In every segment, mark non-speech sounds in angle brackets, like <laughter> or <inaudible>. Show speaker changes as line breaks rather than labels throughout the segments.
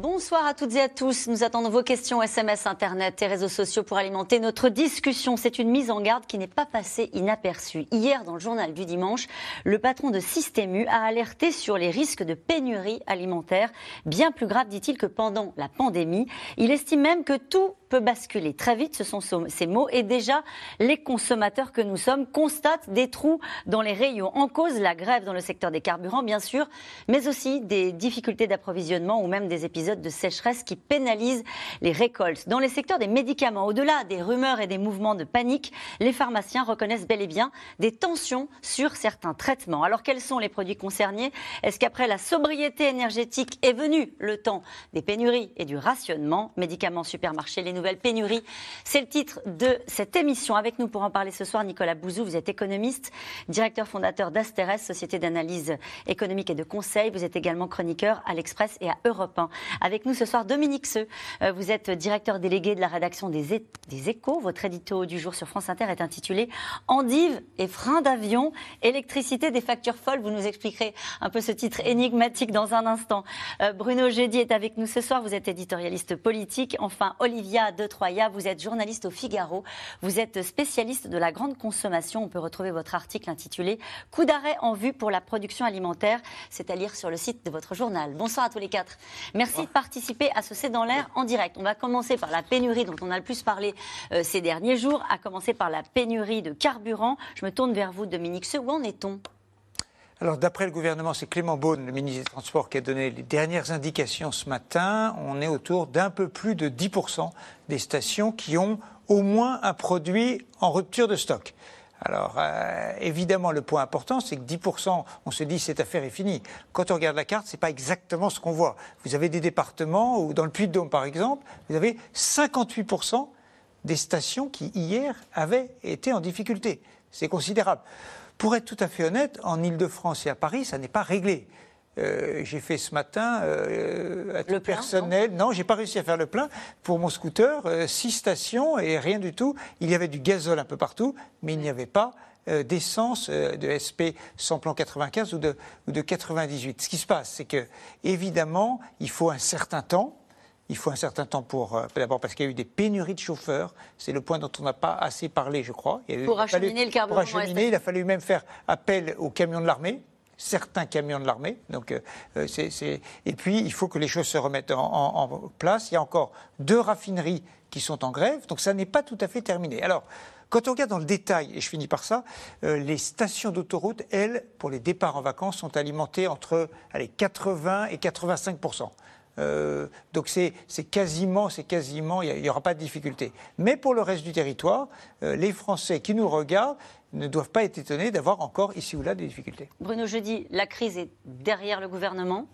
Bonsoir à toutes et à tous. Nous attendons vos questions SMS, Internet et réseaux sociaux pour alimenter notre discussion. C'est une mise en garde qui n'est pas passée inaperçue. Hier, dans le journal du dimanche, le patron de Système a alerté sur les risques de pénurie alimentaire, bien plus grave, dit-il, que pendant la pandémie. Il estime même que tout peut basculer très vite, ce sont ces mots, et déjà les consommateurs que nous sommes constatent des trous dans les rayons. En cause, la grève dans le secteur des carburants, bien sûr, mais aussi des difficultés d'approvisionnement ou même des épisodes de sécheresse qui pénalisent les récoltes. Dans les secteurs des médicaments, au-delà des rumeurs et des mouvements de panique, les pharmaciens reconnaissent bel et bien des tensions sur certains traitements. Alors quels sont les produits concernés? Est-ce qu'après la sobriété énergétique est venu le temps des pénuries et du rationnement? Médicaments, supermarchés, les nouvelle pénurie. C'est le titre de cette émission. Avec nous pour en parler ce soir, Nicolas Bouzou, vous êtes économiste, directeur fondateur d'Asteres, société d'analyse économique et de conseil. Vous êtes également chroniqueur à l'Express et à Europe 1. Avec nous ce soir, Dominique Seux, euh, vous êtes directeur délégué de la rédaction des, Échos. Votre édito du jour sur France Inter est intitulé Endive et frein d'avion, électricité des factures folles. Vous nous expliquerez un peu ce titre énigmatique dans un instant. Euh, Bruno Gédy est avec nous ce soir. Vous êtes éditorialiste politique. Enfin, Olivia de Troya. Vous êtes journaliste au Figaro. Vous êtes spécialiste de la grande consommation. On peut retrouver votre article intitulé Coup d'arrêt en vue pour la production alimentaire. C'est à lire sur le site de votre journal. Bonsoir à tous les quatre. Merci de participer à ce C'est dans l'air en direct. On va commencer par la pénurie dont on a le plus parlé euh, ces derniers jours, à commencer par la pénurie de carburant. Je me tourne vers vous, Dominique Ce Où en est-on?
Alors, d'après le gouvernement, c'est Clément Beaune, le ministre des Transports, qui a donné les dernières indications ce matin. On est autour d'un peu plus de 10% des stations qui ont au moins un produit en rupture de stock. Alors, euh, évidemment, le point important, c'est que 10%, on se dit cette affaire est finie. Quand on regarde la carte, ce n'est pas exactement ce qu'on voit. Vous avez des départements où, dans le Puy-de-Dôme, par exemple, vous avez 58% des stations qui, hier, avaient été en difficulté. C'est considérable. Pour être tout à fait honnête, en Ile-de-France et à Paris, ça n'est pas réglé. Euh, j'ai fait ce matin euh, à le personnel. Non, j'ai pas réussi à faire le plein pour mon scooter. Euh, six stations et rien du tout. Il y avait du gazole un peu partout, mais il n'y avait pas d'essence de SP sans plan 95 ou de, ou de 98. Ce qui se passe, c'est que évidemment, il faut un certain temps il faut un certain temps pour. Euh, d'abord parce qu'il y a eu des pénuries de chauffeurs. C'est le point dont on n'a pas assez parlé, je crois.
pour acheminer le carburant.
Pour acheminer, il a fallu même faire appel aux camions de l'armée certains camions de l'armée. Donc, euh, euh, Et puis, il faut que les choses se remettent en, place. Il y a encore deux raffineries qui sont en grève, donc ça n'est pas tout à fait terminé. Alors, quand on regarde dans le détail, et je finis par ça, les stations d'autoroute, elles, pour les départs en vacances, sont alimentées entre allez, 80 et 85 euh, donc c'est quasiment, c'est quasiment, il n'y aura pas de difficulté. Mais pour le reste du territoire, euh, les Français qui nous regardent ne doivent pas être étonnés d'avoir encore ici ou là des difficultés.
Bruno Jeudi, la crise est derrière le gouvernement.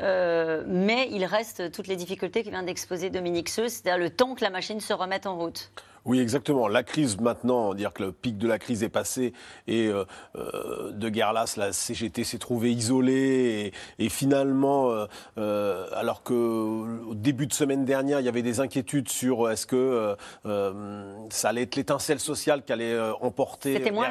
Euh, mais il reste toutes les difficultés qui vient d'exposer Dominique Seux, c'est-à-dire le temps que la machine se remette en route.
Oui, exactement. La crise maintenant, dire que le pic de la crise est passé et euh, euh, de guerre là, la CGT s'est trouvée isolée et, finalement, euh, alors que au début de semaine dernière, il y avait des inquiétudes sur est-ce que ça allait être l'étincelle sociale qui allait emporter.
C'était moins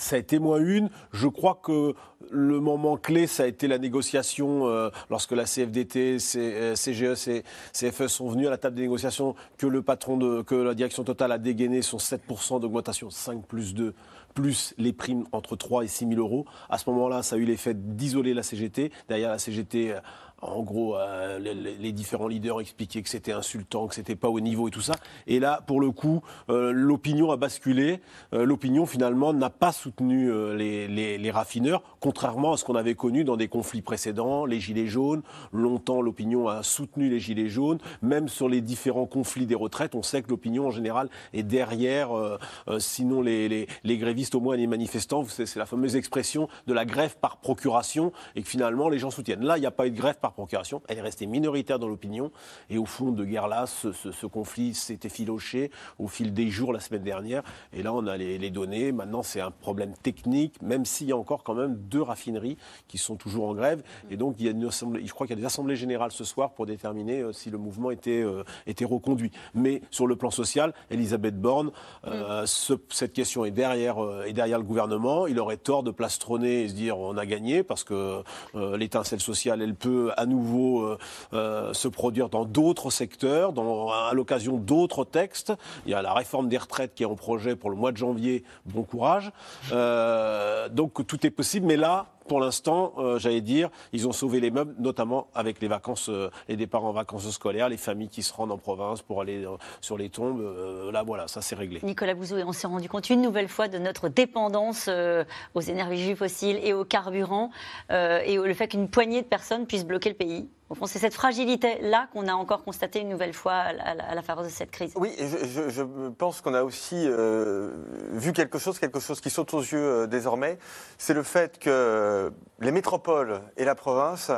ça a été moins une. Je crois que le moment clé, ça a été la négociation euh, lorsque la CFDT, CGE, et CFE sont venus à la table des négociations, que le patron de, que la direction totale a dégainé son 7% d'augmentation, 5 plus 2 plus les primes entre 3 et 6 000 euros. À ce moment-là, ça a eu l'effet d'isoler la CGT. Derrière la CGT, en gros, euh, les, différents leaders expliquaient que c'était insultant, que c'était pas au niveau et tout ça. Et là, pour le coup, euh, l'opinion a basculé. Euh, l'opinion, finalement, n'a pas soutenu les, raffineurs, contrairement à ce qu'on avait connu dans des conflits précédents, les Gilets jaunes. Longtemps, l'opinion a soutenu les Gilets jaunes. Même sur les différents conflits des retraites, on sait que l'opinion, en général, est derrière, sinon les, les, grévistes, au moins les manifestants. C'est la fameuse expression de la grève par procuration, et que finalement, les gens soutiennent. Là, il n'y a pas eu de grève par par procuration. Elle est restée minoritaire dans l'opinion. Et au fond de guerre là, ce, conflit s'est effiloché au fil des jours la semaine dernière. Et là, on a les, données. Maintenant, c'est un problème technique, même s'il y a encore quand même deux raffineries qui sont toujours en grève. Et donc, il y a une assemblée, je crois qu'il y a des assemblées générales ce soir pour déterminer euh, si le mouvement était, euh, était reconduit. Mais sur le plan social, Elisabeth Borne, euh, mm. cette question est derrière, est derrière le gouvernement. Il aurait tort de plastronner et se dire on a gagné parce que l'étincelle sociale, elle peut à nouveau se produire dans d'autres secteurs, à l'occasion d'autres textes. Il y a la réforme des retraites qui est en projet pour le mois de janvier. Bon courage. donc tout est possible, mais là, pour l'instant, euh, j'allais dire, ils ont sauvé les meubles, notamment avec les vacances, euh, les départs en vacances scolaires, les familles qui se rendent en province pour aller euh, sur les tombes. là, voilà, ça c'est réglé.
Nicolas Bouzou, et on s'est rendu compte une nouvelle fois de notre dépendance aux énergies fossiles et aux carburants, et le fait qu'une poignée de personnes puisse bloquer le pays c'est cette fragilité-là qu'on a encore constatée une nouvelle fois à la, faveur de cette crise.
Oui, je, pense qu'on a aussi euh, vu quelque chose, quelque chose qui saute aux yeux euh, désormais, c'est le fait que les métropoles et la province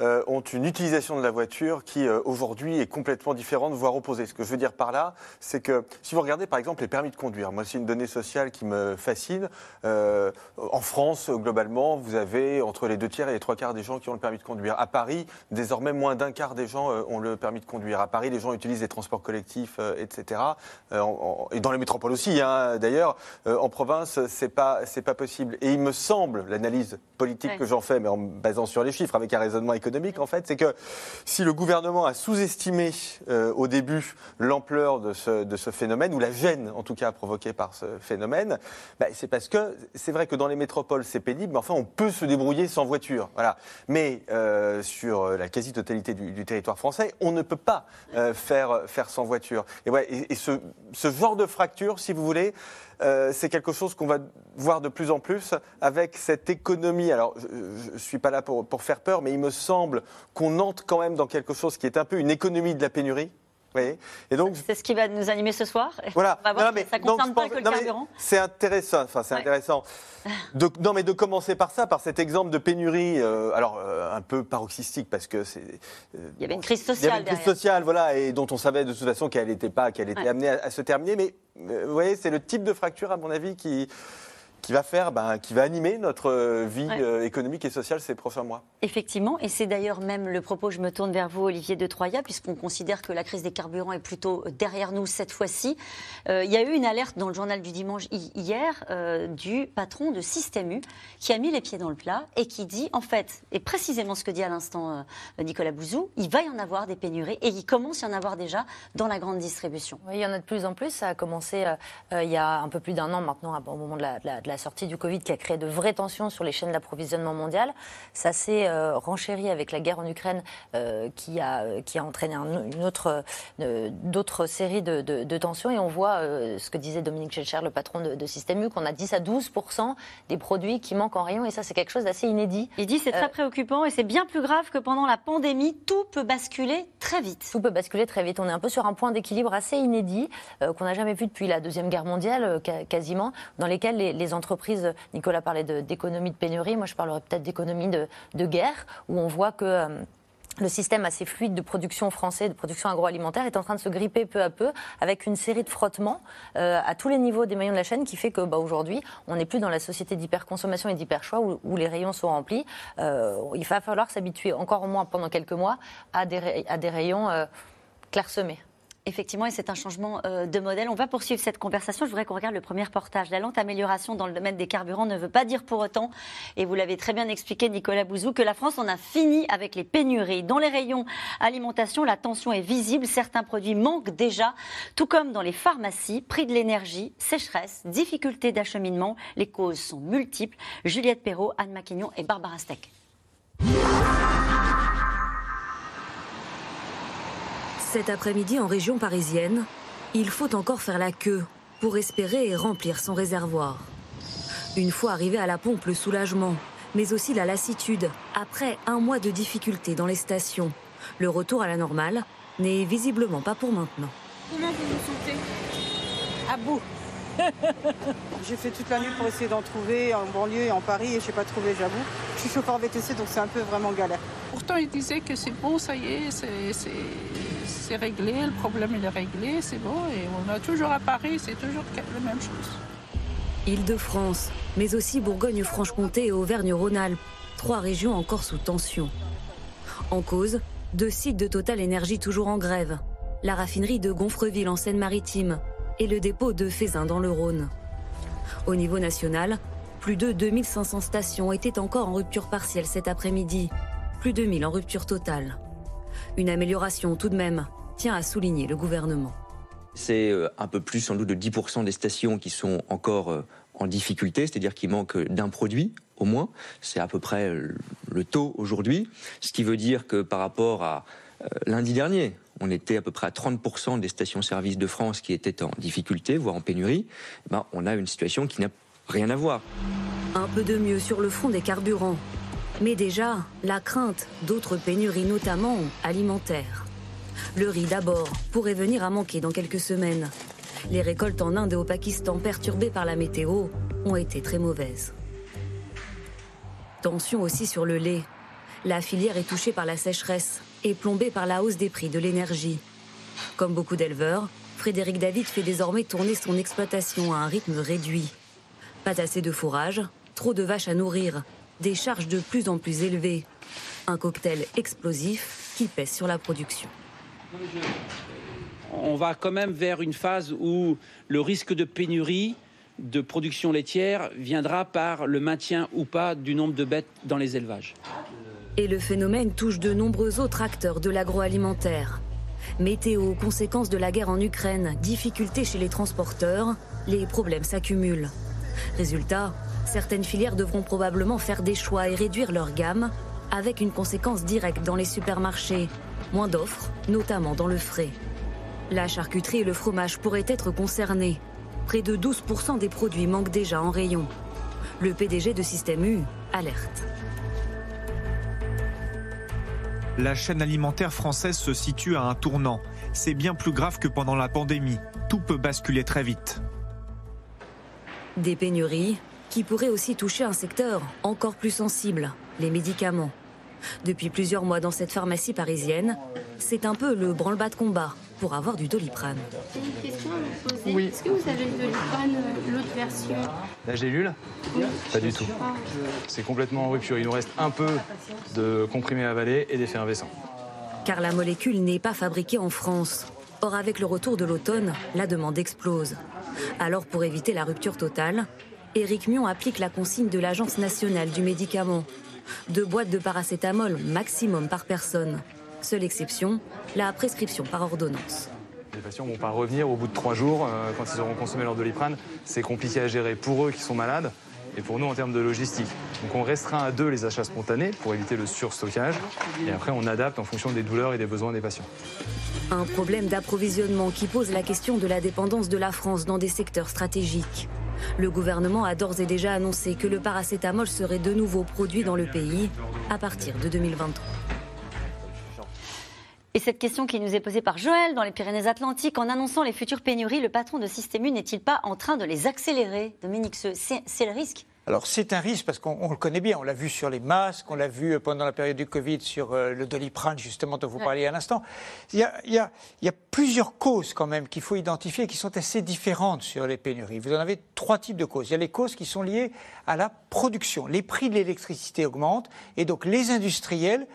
euh, ont une utilisation de la voiture qui aujourd'hui est complètement différente, voire opposée. Ce que je veux dire par là, c'est que si vous regardez par exemple les permis de conduire, moi c'est une donnée sociale qui me fascine. en France, globalement, vous avez entre les deux tiers et les trois quarts des gens qui ont le permis de conduire. À Paris, désormais, même moins d'un quart des gens euh, ont le permis de conduire. À Paris, les gens utilisent les transports collectifs, euh, etc. Euh, et dans les métropoles aussi, hein, d'ailleurs. en province, c'est pas, c'est pas possible. Et il me semble, l'analyse politique que j'en fais, mais en basant sur les chiffres, avec un raisonnement économique, en fait, c'est que si le gouvernement a sous-estimé au début l'ampleur de ce, de ce phénomène, ou la gêne, en tout cas, provoquée par ce phénomène, bah, c'est parce que c'est vrai que dans les métropoles, c'est pénible, mais enfin, on peut se débrouiller sans voiture. Voilà. Mais sur la quasi totalité du, territoire français, on ne peut pas euh, faire, faire sans voiture. Et, ouais, et, ce, genre de fracture, si vous voulez, euh, c'est quelque chose qu'on va voir de plus en plus avec cette économie. Alors, je ne suis pas là pour, faire peur, mais il me semble qu'on entre quand même dans quelque chose qui est un peu une économie de la pénurie.
Oui. Et donc, c'est ce qui va nous animer ce soir. <laughs>
Voilà.
On va voir mais, ça concerne pas que le carburant.
C'est intéressant. Enfin, c'est intéressant. De, non, mais de commencer par ça, par cet exemple de pénurie, euh, alors euh, un peu paroxystique, parce que c'est.
Euh, il y avait une crise sociale. Il y avait
une crise sociale, voilà, et dont on savait de toute façon qu'elle n'était pas, qu'elle était amenée à, à, se terminer. Mais vous voyez, c'est le type de fracture, à mon avis, qui qui va faire, ben, qui va animer notre euh, vie euh, économique et sociale ces prochains mois.
Effectivement, et c'est d'ailleurs même le propos, je me tourne vers vous, Olivier de Troya, puisqu'on considère que la crise des carburants est plutôt derrière nous cette fois-ci. Euh, il y a eu une alerte dans le journal du dimanche hier du patron de Système U qui a mis les pieds dans le plat et qui dit, en fait, et précisément ce que dit à l'instant Nicolas Bouzou, il va y en avoir des pénuries et il commence à y en avoir déjà dans la grande distribution.
Oui, il y en a de plus en plus. Ça a commencé il y a un peu plus d'un an maintenant, au moment de la, de la la sortie du Covid qui a créé de vraies tensions sur les chaînes d'approvisionnement mondial. Ça s'est euh, renchéri avec la guerre en Ukraine euh, qui, a, qui a entraîné une autre, euh, d'autres séries de, de, tensions. Et on voit ce que disait Dominique Schelcher, le patron de, de Système U, qu'on a 10 à 12 des produits qui manquent en rayon. Et ça, c'est quelque chose d'assez inédit.
Il dit c'est très préoccupant et c'est bien plus grave que pendant la pandémie. Tout peut basculer très vite.
Tout peut basculer très vite. On est un peu sur un point d'équilibre assez inédit qu'on n'a jamais vu depuis la Deuxième Guerre mondiale, quasiment, dans lesquels les, les entreprises, Nicolas parlait d'économie de, pénurie, moi je parlerais peut-être d'économie de, guerre, où on voit que euh, le système assez fluide de production français, de production agroalimentaire, est en train de se gripper peu à peu avec une série de frottements euh, à tous les niveaux des maillons de la chaîne qui fait que bah, aujourd'hui, on n'est plus dans la société d'hyperconsommation et d'hyperchoix où, où les rayons sont remplis. Euh, il va falloir s'habituer encore au moins pendant quelques mois à des, à des rayons clairsemés.
Effectivement, et c'est un changement euh, de modèle. On va poursuivre cette conversation. Je voudrais qu'on regarde le premier reportage. La lente amélioration dans le domaine des carburants ne veut pas dire pour autant, et vous l'avez très bien expliqué, Nicolas Bouzou, que la France en a fini avec les pénuries. Dans les rayons alimentation, la tension est visible. Certains produits manquent déjà, tout comme dans les pharmacies. Prix de l'énergie, sécheresse, difficultés d'acheminement. Les causes sont multiples. Juliette Perrault, Anne Maquignon et Barbara Steck.
Cet après-midi en région parisienne, il faut encore faire la queue pour espérer remplir son réservoir. Une fois arrivé à la pompe, le soulagement, mais aussi la lassitude après un mois de difficultés dans les stations. Le retour à la normale n'est visiblement pas pour maintenant.
Comment vous vous sentez?
À bout. <laughs> J'ai fait toute la nuit pour essayer d'en trouver en banlieue et en Paris et je n'ai pas trouvé, j'avoue. Je suis chauffeur VTC donc c'est un peu vraiment galère.
Pourtant, il disait que c'est bon, ça y est, c'est réglé, le problème il est réglé, c'est bon. Et on a toujours à Paris, c'est toujours la même chose.
Île-de-France, mais aussi Bourgogne-Franche-Comté et Auvergne-Rhône-Alpes, trois régions encore sous tension. En cause, deux sites de Total Énergie toujours en grève. La raffinerie de Gonfreville en Seine-Maritime et le dépôt de Fézin dans le Rhône. Au niveau national, plus de 2500 stations étaient encore en rupture partielle cet après-midi, plus de 1000 en rupture totale. Une amélioration tout de même, tient à souligner le gouvernement.
C'est euh, un peu plus sans doute de 10% des stations qui sont encore euh, en difficulté, c'est-à-dire qu'il manque d'un produit au moins. C'est à peu près euh, le taux aujourd'hui, ce qui veut dire que par rapport à lundi dernier, on était à peu près à 30% des stations-service de France qui étaient en difficulté, voire en pénurie. Eh ben, on a une situation qui n'a rien à voir.
Un peu de mieux sur le front des carburants. Mais déjà, la crainte d'autres pénuries, notamment alimentaires. Le riz d'abord pourrait venir à manquer dans quelques semaines. Les récoltes en Inde et au Pakistan perturbées par la météo ont été très mauvaises. Tension aussi sur le lait. La filière est touchée par la sécheresse et plombée par la hausse des prix de l'énergie. Comme beaucoup d'éleveurs, Frédéric David fait désormais tourner son exploitation à un rythme réduit. Pas assez de fourrage, trop de vaches à nourrir, des charges de plus en plus élevées. Un cocktail explosif qui pèse sur la production.
On va quand même vers une phase où le risque de pénurie de production laitière viendra par le maintien ou pas du nombre de bêtes dans les élevages.
Et le phénomène touche de nombreux autres acteurs de l'agroalimentaire. Météo, conséquences de la guerre en Ukraine, difficultés chez les transporteurs, les problèmes s'accumulent. Résultat, certaines filières devront probablement faire des choix et réduire leur gamme, avec une conséquence directe dans les supermarchés. Moins d'offres, notamment dans le frais. La charcuterie et le fromage pourraient être concernés. Près de 12% des produits manquent déjà en rayon. Le PDG de Système U alerte.
La chaîne alimentaire française se situe à un tournant. C'est bien plus grave que pendant la pandémie. Tout peut basculer très vite.
Des pénuries qui pourraient aussi toucher un secteur encore plus sensible, les médicaments. Depuis plusieurs mois dans cette pharmacie parisienne, c'est un peu le branle-bas de combat pour avoir du doliprane.
J'ai une question à vous poser. Oui. Est-ce que vous avez le doliprane, euh, l'autre version
La gélule
Oui.
Pas du tout. C'est complètement en rupture. Il nous reste un peu de comprimés avalés et d'effervescents.
Car la molécule n'est pas fabriquée en France. Or, avec le retour de l'automne, la demande explose. Alors, pour éviter la rupture totale, Éric Mion applique la consigne de l'Agence nationale du médicament. Deux boîtes de paracétamol maximum par personne. Seule exception, la prescription par ordonnance.
Les patients ne vont pas revenir au bout de trois jours euh, quand ils auront consommé leur doliprane. C'est compliqué à gérer pour eux qui sont malades et pour nous en termes de logistique. Donc on restreint à deux les achats spontanés pour éviter le surstockage et après on adapte en fonction des douleurs et des besoins des patients.
Un problème d'approvisionnement qui pose la question de la dépendance de la France dans des secteurs stratégiques. Le gouvernement a d'ores et déjà annoncé que le paracétamol serait de nouveau produit dans le pays à partir de 2023.
Et cette question qui nous est posée par Joël dans les Pyrénées-Atlantiques, en annonçant les futures pénuries, le patron de Système U n'est-il pas en train de les accélérer? Dominique, c'est le risque
alors c'est un risque parce qu'on le connaît bien, on l'a vu sur les masques, on l'a vu pendant la période du Covid sur euh, le doliprane justement dont vous parliez à l'instant. Il, il, il y a, plusieurs causes quand même qu'il faut identifier qui sont assez différentes sur les pénuries. Vous en avez trois types de causes. Il y a les causes qui sont liées à la production. Les prix de l'électricité augmentent et donc les industriels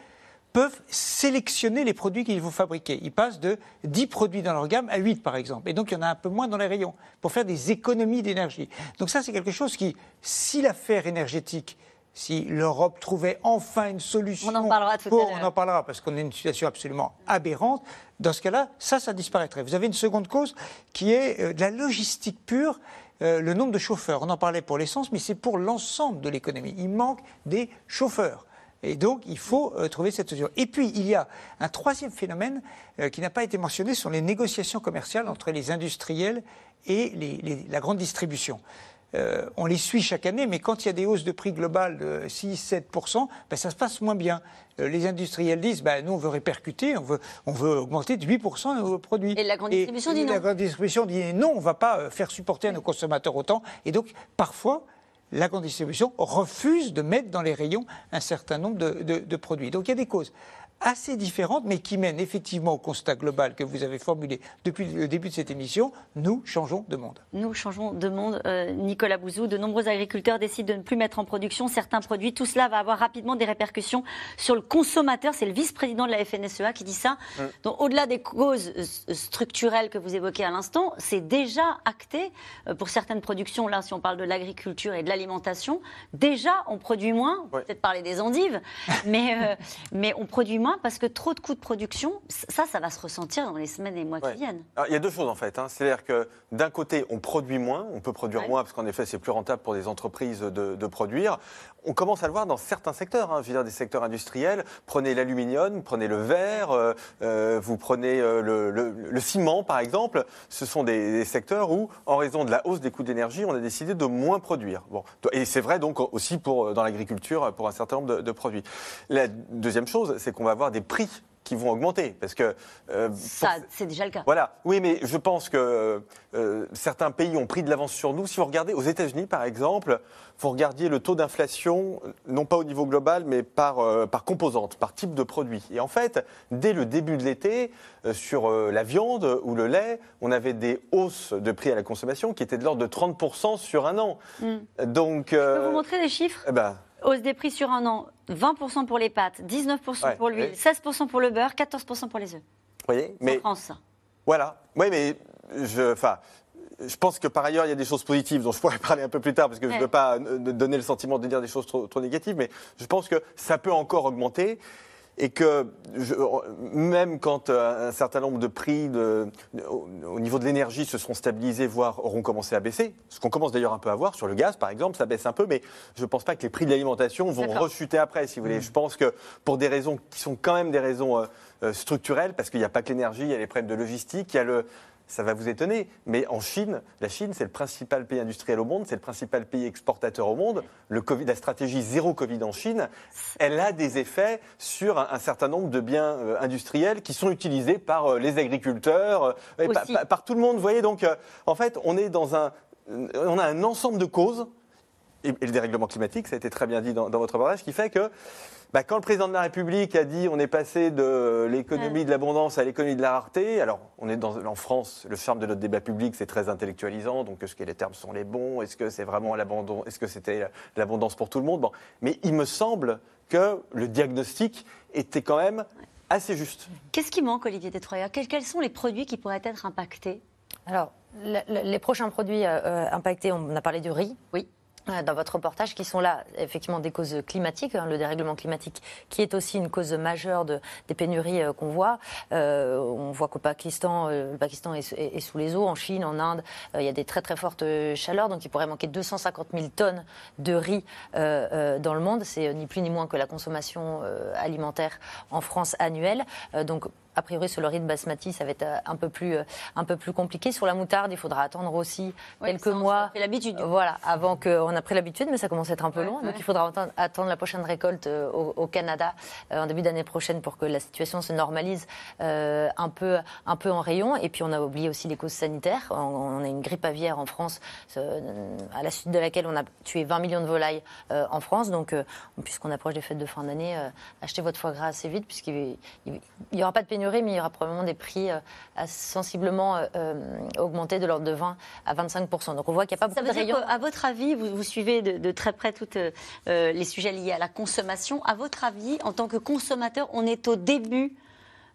peuvent sélectionner les produits qu'ils vont fabriquer. Ils passent de 10 produits dans leur gamme à 8 par exemple. Et donc il y en a un peu moins dans les rayons pour faire des économies d'énergie. Donc ça c'est quelque chose qui, si l'affaire énergétique si l'Europe trouvait enfin une solution.
On en parlera tout
à l'heure. On en parlera parce qu'on est une situation absolument aberrante. Dans ce cas-là, ça, ça disparaîtrait. Vous avez une seconde cause qui est euh, de la logistique pure. Euh, le nombre de chauffeurs. On en parlait pour l'essence, mais c'est pour l'ensemble de l'économie. Il manque des chauffeurs. Et donc, il faut euh, trouver cette solution. Et puis, il y a un troisième phénomène euh, qui n'a pas été mentionné, ce sont les négociations commerciales entre les industriels et la grande distribution. Euh, on les suit chaque année, mais quand il y a des hausses de prix globales de 6-7%, ben, ça se passe moins bien. les industriels disent, ben, nous on veut répercuter, on veut, on veut augmenter de 8% nos produits.
Et la grande distribution dit non.
La grande distribution dit non, on ne va pas faire supporter à nos consommateurs autant. Et donc, parfois, la grande distribution refuse de mettre dans les rayons un certain nombre de, produits. Donc il y a des causes assez différentes, mais qui mènent effectivement au constat global que vous avez formulé depuis le début de cette émission. Nous changeons de monde.
Nous changeons de monde. Euh, Nicolas Bouzou, de nombreux agriculteurs décident de ne plus mettre en production certains produits. Tout cela va avoir rapidement des répercussions sur le consommateur. C'est le vice-président de la FNSEA qui dit ça. Donc, au-delà des causes euh, structurelles que vous évoquez à l'instant, c'est déjà acté euh, pour certaines productions. Là, si on parle de l'agriculture et de l'alimentation, déjà on produit moins. On peut Peut-être parler des endives, mais, euh, <laughs> mais on produit moins parce que trop de coûts de production, ça, ça va se ressentir dans les semaines et mois
Ouais.
qui viennent.
Alors, il y a deux choses en fait. hein. C'est-à-dire que d'un côté, on produit moins, on peut produire
Ouais.
moins parce qu'en effet, c'est plus rentable pour des entreprises de, de produire. On commence à le voir dans certains secteurs. hein. Je veux dire, des secteurs industriels. Prenez l'aluminium, prenez le verre, euh, euh, vous prenez euh, le, ciment par exemple. Ce sont des, secteurs où, en raison de la hausse des coûts d'énergie, on a décidé de moins produire. Bon, et c'est vrai aussi dans l'agriculture pour un certain nombre de produits. La deuxième chose, c'est qu'on va avoir des prix qui vont augmenter parce que euh, pour-
Ça, c'est déjà le cas.
voilà. Oui, mais je pense que euh, certains pays ont pris de l'avance sur nous. Si vous regardez aux États-Unis, par exemple, vous regardiez le taux d'inflation, non pas au niveau global, mais par, euh, par composante, par type de produit. Et en fait, dès le début de l'été, euh, sur la viande ou le lait, on avait des hausses de prix à la consommation qui étaient de l'ordre de 30% sur un an.
Hmm.
Donc.
Je peux vous montrer des chiffres?
eh ben,
Hausse des prix sur un an, 20% pour les pâtes, 19%
Ouais,
pour l'huile,
oui.
16% pour le beurre, 14% pour les œufs.
vous voyez
En France.
Voilà. Oui, mais je, enfin, je pense que par ailleurs, il y a des choses positives dont je pourrais <laughs> parler un peu plus tard parce que je ne veux pas euh, donner le sentiment de dire des choses trop, trop négatives, mais je pense que ça peut encore augmenter. Et que je- même quand euh, un certain nombre de prix de- au, au niveau de l'énergie se seront stabilisés, voire auront commencé à baisser, ce qu'on commence d'ailleurs un peu à voir sur le gaz par exemple, ça baisse un peu, mais je ne pense pas que les prix de l'alimentation vont rechuter après, si vous voulez. Je pense que pour des raisons qui sont quand même des raisons euh, euh, structurelles, parce qu'il n'y a pas que l'énergie, il y a les problèmes de logistique, il y a le ça va vous étonner, mais en Chine, la Chine, c'est le principal pays industriel au monde, c'est le principal pays exportateur au monde. Le COVID, la stratégie zéro Covid en Chine, elle a des effets sur un, un certain nombre de biens euh, industriels qui sont utilisés par euh, les agriculteurs, euh, et par,
Aussi.
par- par tout le monde. Vous voyez, donc, euh, en fait, on est dans un, on a un ensemble de causes et, et le dérèglement climatique, ça a été très bien dit dans, dans votre reportage, qui fait que bah, quand le président de la République a dit on est passé de l'économie de l'abondance à l'économie de la rareté, alors on est dans, en France, le charme de notre débat public, c'est très intellectualisant, donc est-ce que les termes sont les bons, est-ce que c'est vraiment l'abandon, est-ce que c'était l'abondance pour tout le monde? Bon. Mais il me semble que le diagnostic était quand même assez juste.
Qu'est-ce qui manque, Olivier Détroyer quels, sont les produits qui pourraient être impactés?
Alors, le- le- les prochains produits euh, euh, impactés, on a parlé du riz.
Oui.
Dans votre reportage, qui sont là, effectivement, des causes climatiques, hein, le dérèglement climatique, qui est aussi une cause majeure de, des pénuries euh, qu'on voit. Euh, on voit qu'au Pakistan, euh, le Pakistan est, est- est sous les eaux. En Chine, en Inde, euh, il y a des très très fortes euh, chaleurs, donc il pourrait manquer 250 000 tonnes de riz dans le monde. C'est ni plus ni moins que la consommation alimentaire en France annuelle. Donc a priori, sur le riz de basmati, ça va être euh, un peu plus, euh, un peu plus compliqué. Sur la moutarde, il faudra attendre aussi
Ouais,
quelques
ça, on
mois.
pris l'habitude.
Voilà, avant qu'on a pris l'habitude, mais ça commence à être un peu
Ouais,
long.
ouais.
Donc il faudra attendre, attendre la prochaine récolte euh, au, au Canada en début d'année prochaine pour que la situation se normalise euh, un, peu, un peu en rayon. Et puis on a oublié aussi les causes sanitaires. On, on a une grippe aviaire en France, à la suite de laquelle on a tué 20 millions de volailles euh, en France. Donc, euh, puisqu'on approche des fêtes de fin d'année, achetez votre foie gras assez vite, puisqu'il n'y aura pas de pénurie, mais il y aura probablement des prix euh, à sensiblement euh, euh, augmentés de l'ordre de 20 à 25 Donc on voit qu'il n'y a pas
Ça
beaucoup
veut
de
dire qu'à votre avis, vous, vous suivez de, de très près tous les sujets liés à la consommation. À votre avis, en tant que consommateur, on est au début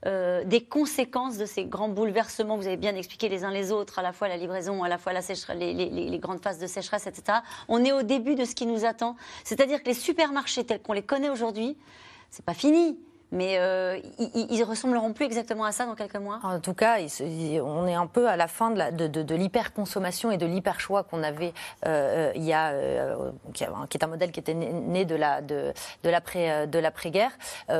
euh, des conséquences de ces grands bouleversements? Vous avez bien expliqué les uns les autres, à la fois la livraison, à la fois la sécheresse, les, les- les- les grandes phases de sécheresse, etc. On est au début de ce qui nous attend. C'est-à-dire que les supermarchés tels qu'on les connaît aujourd'hui, c'est pas fini. Mais euh, ils, ils- ressembleront plus exactement à ça dans quelques mois?
En tout cas, on est un peu à la fin de, la- de, de- de l'hyper-consommation et de l'hyper-choix qu'on avait euh, il y a, euh, qui, a- qui est un modèle qui était né, de la de, de l'après de l'après-guerre.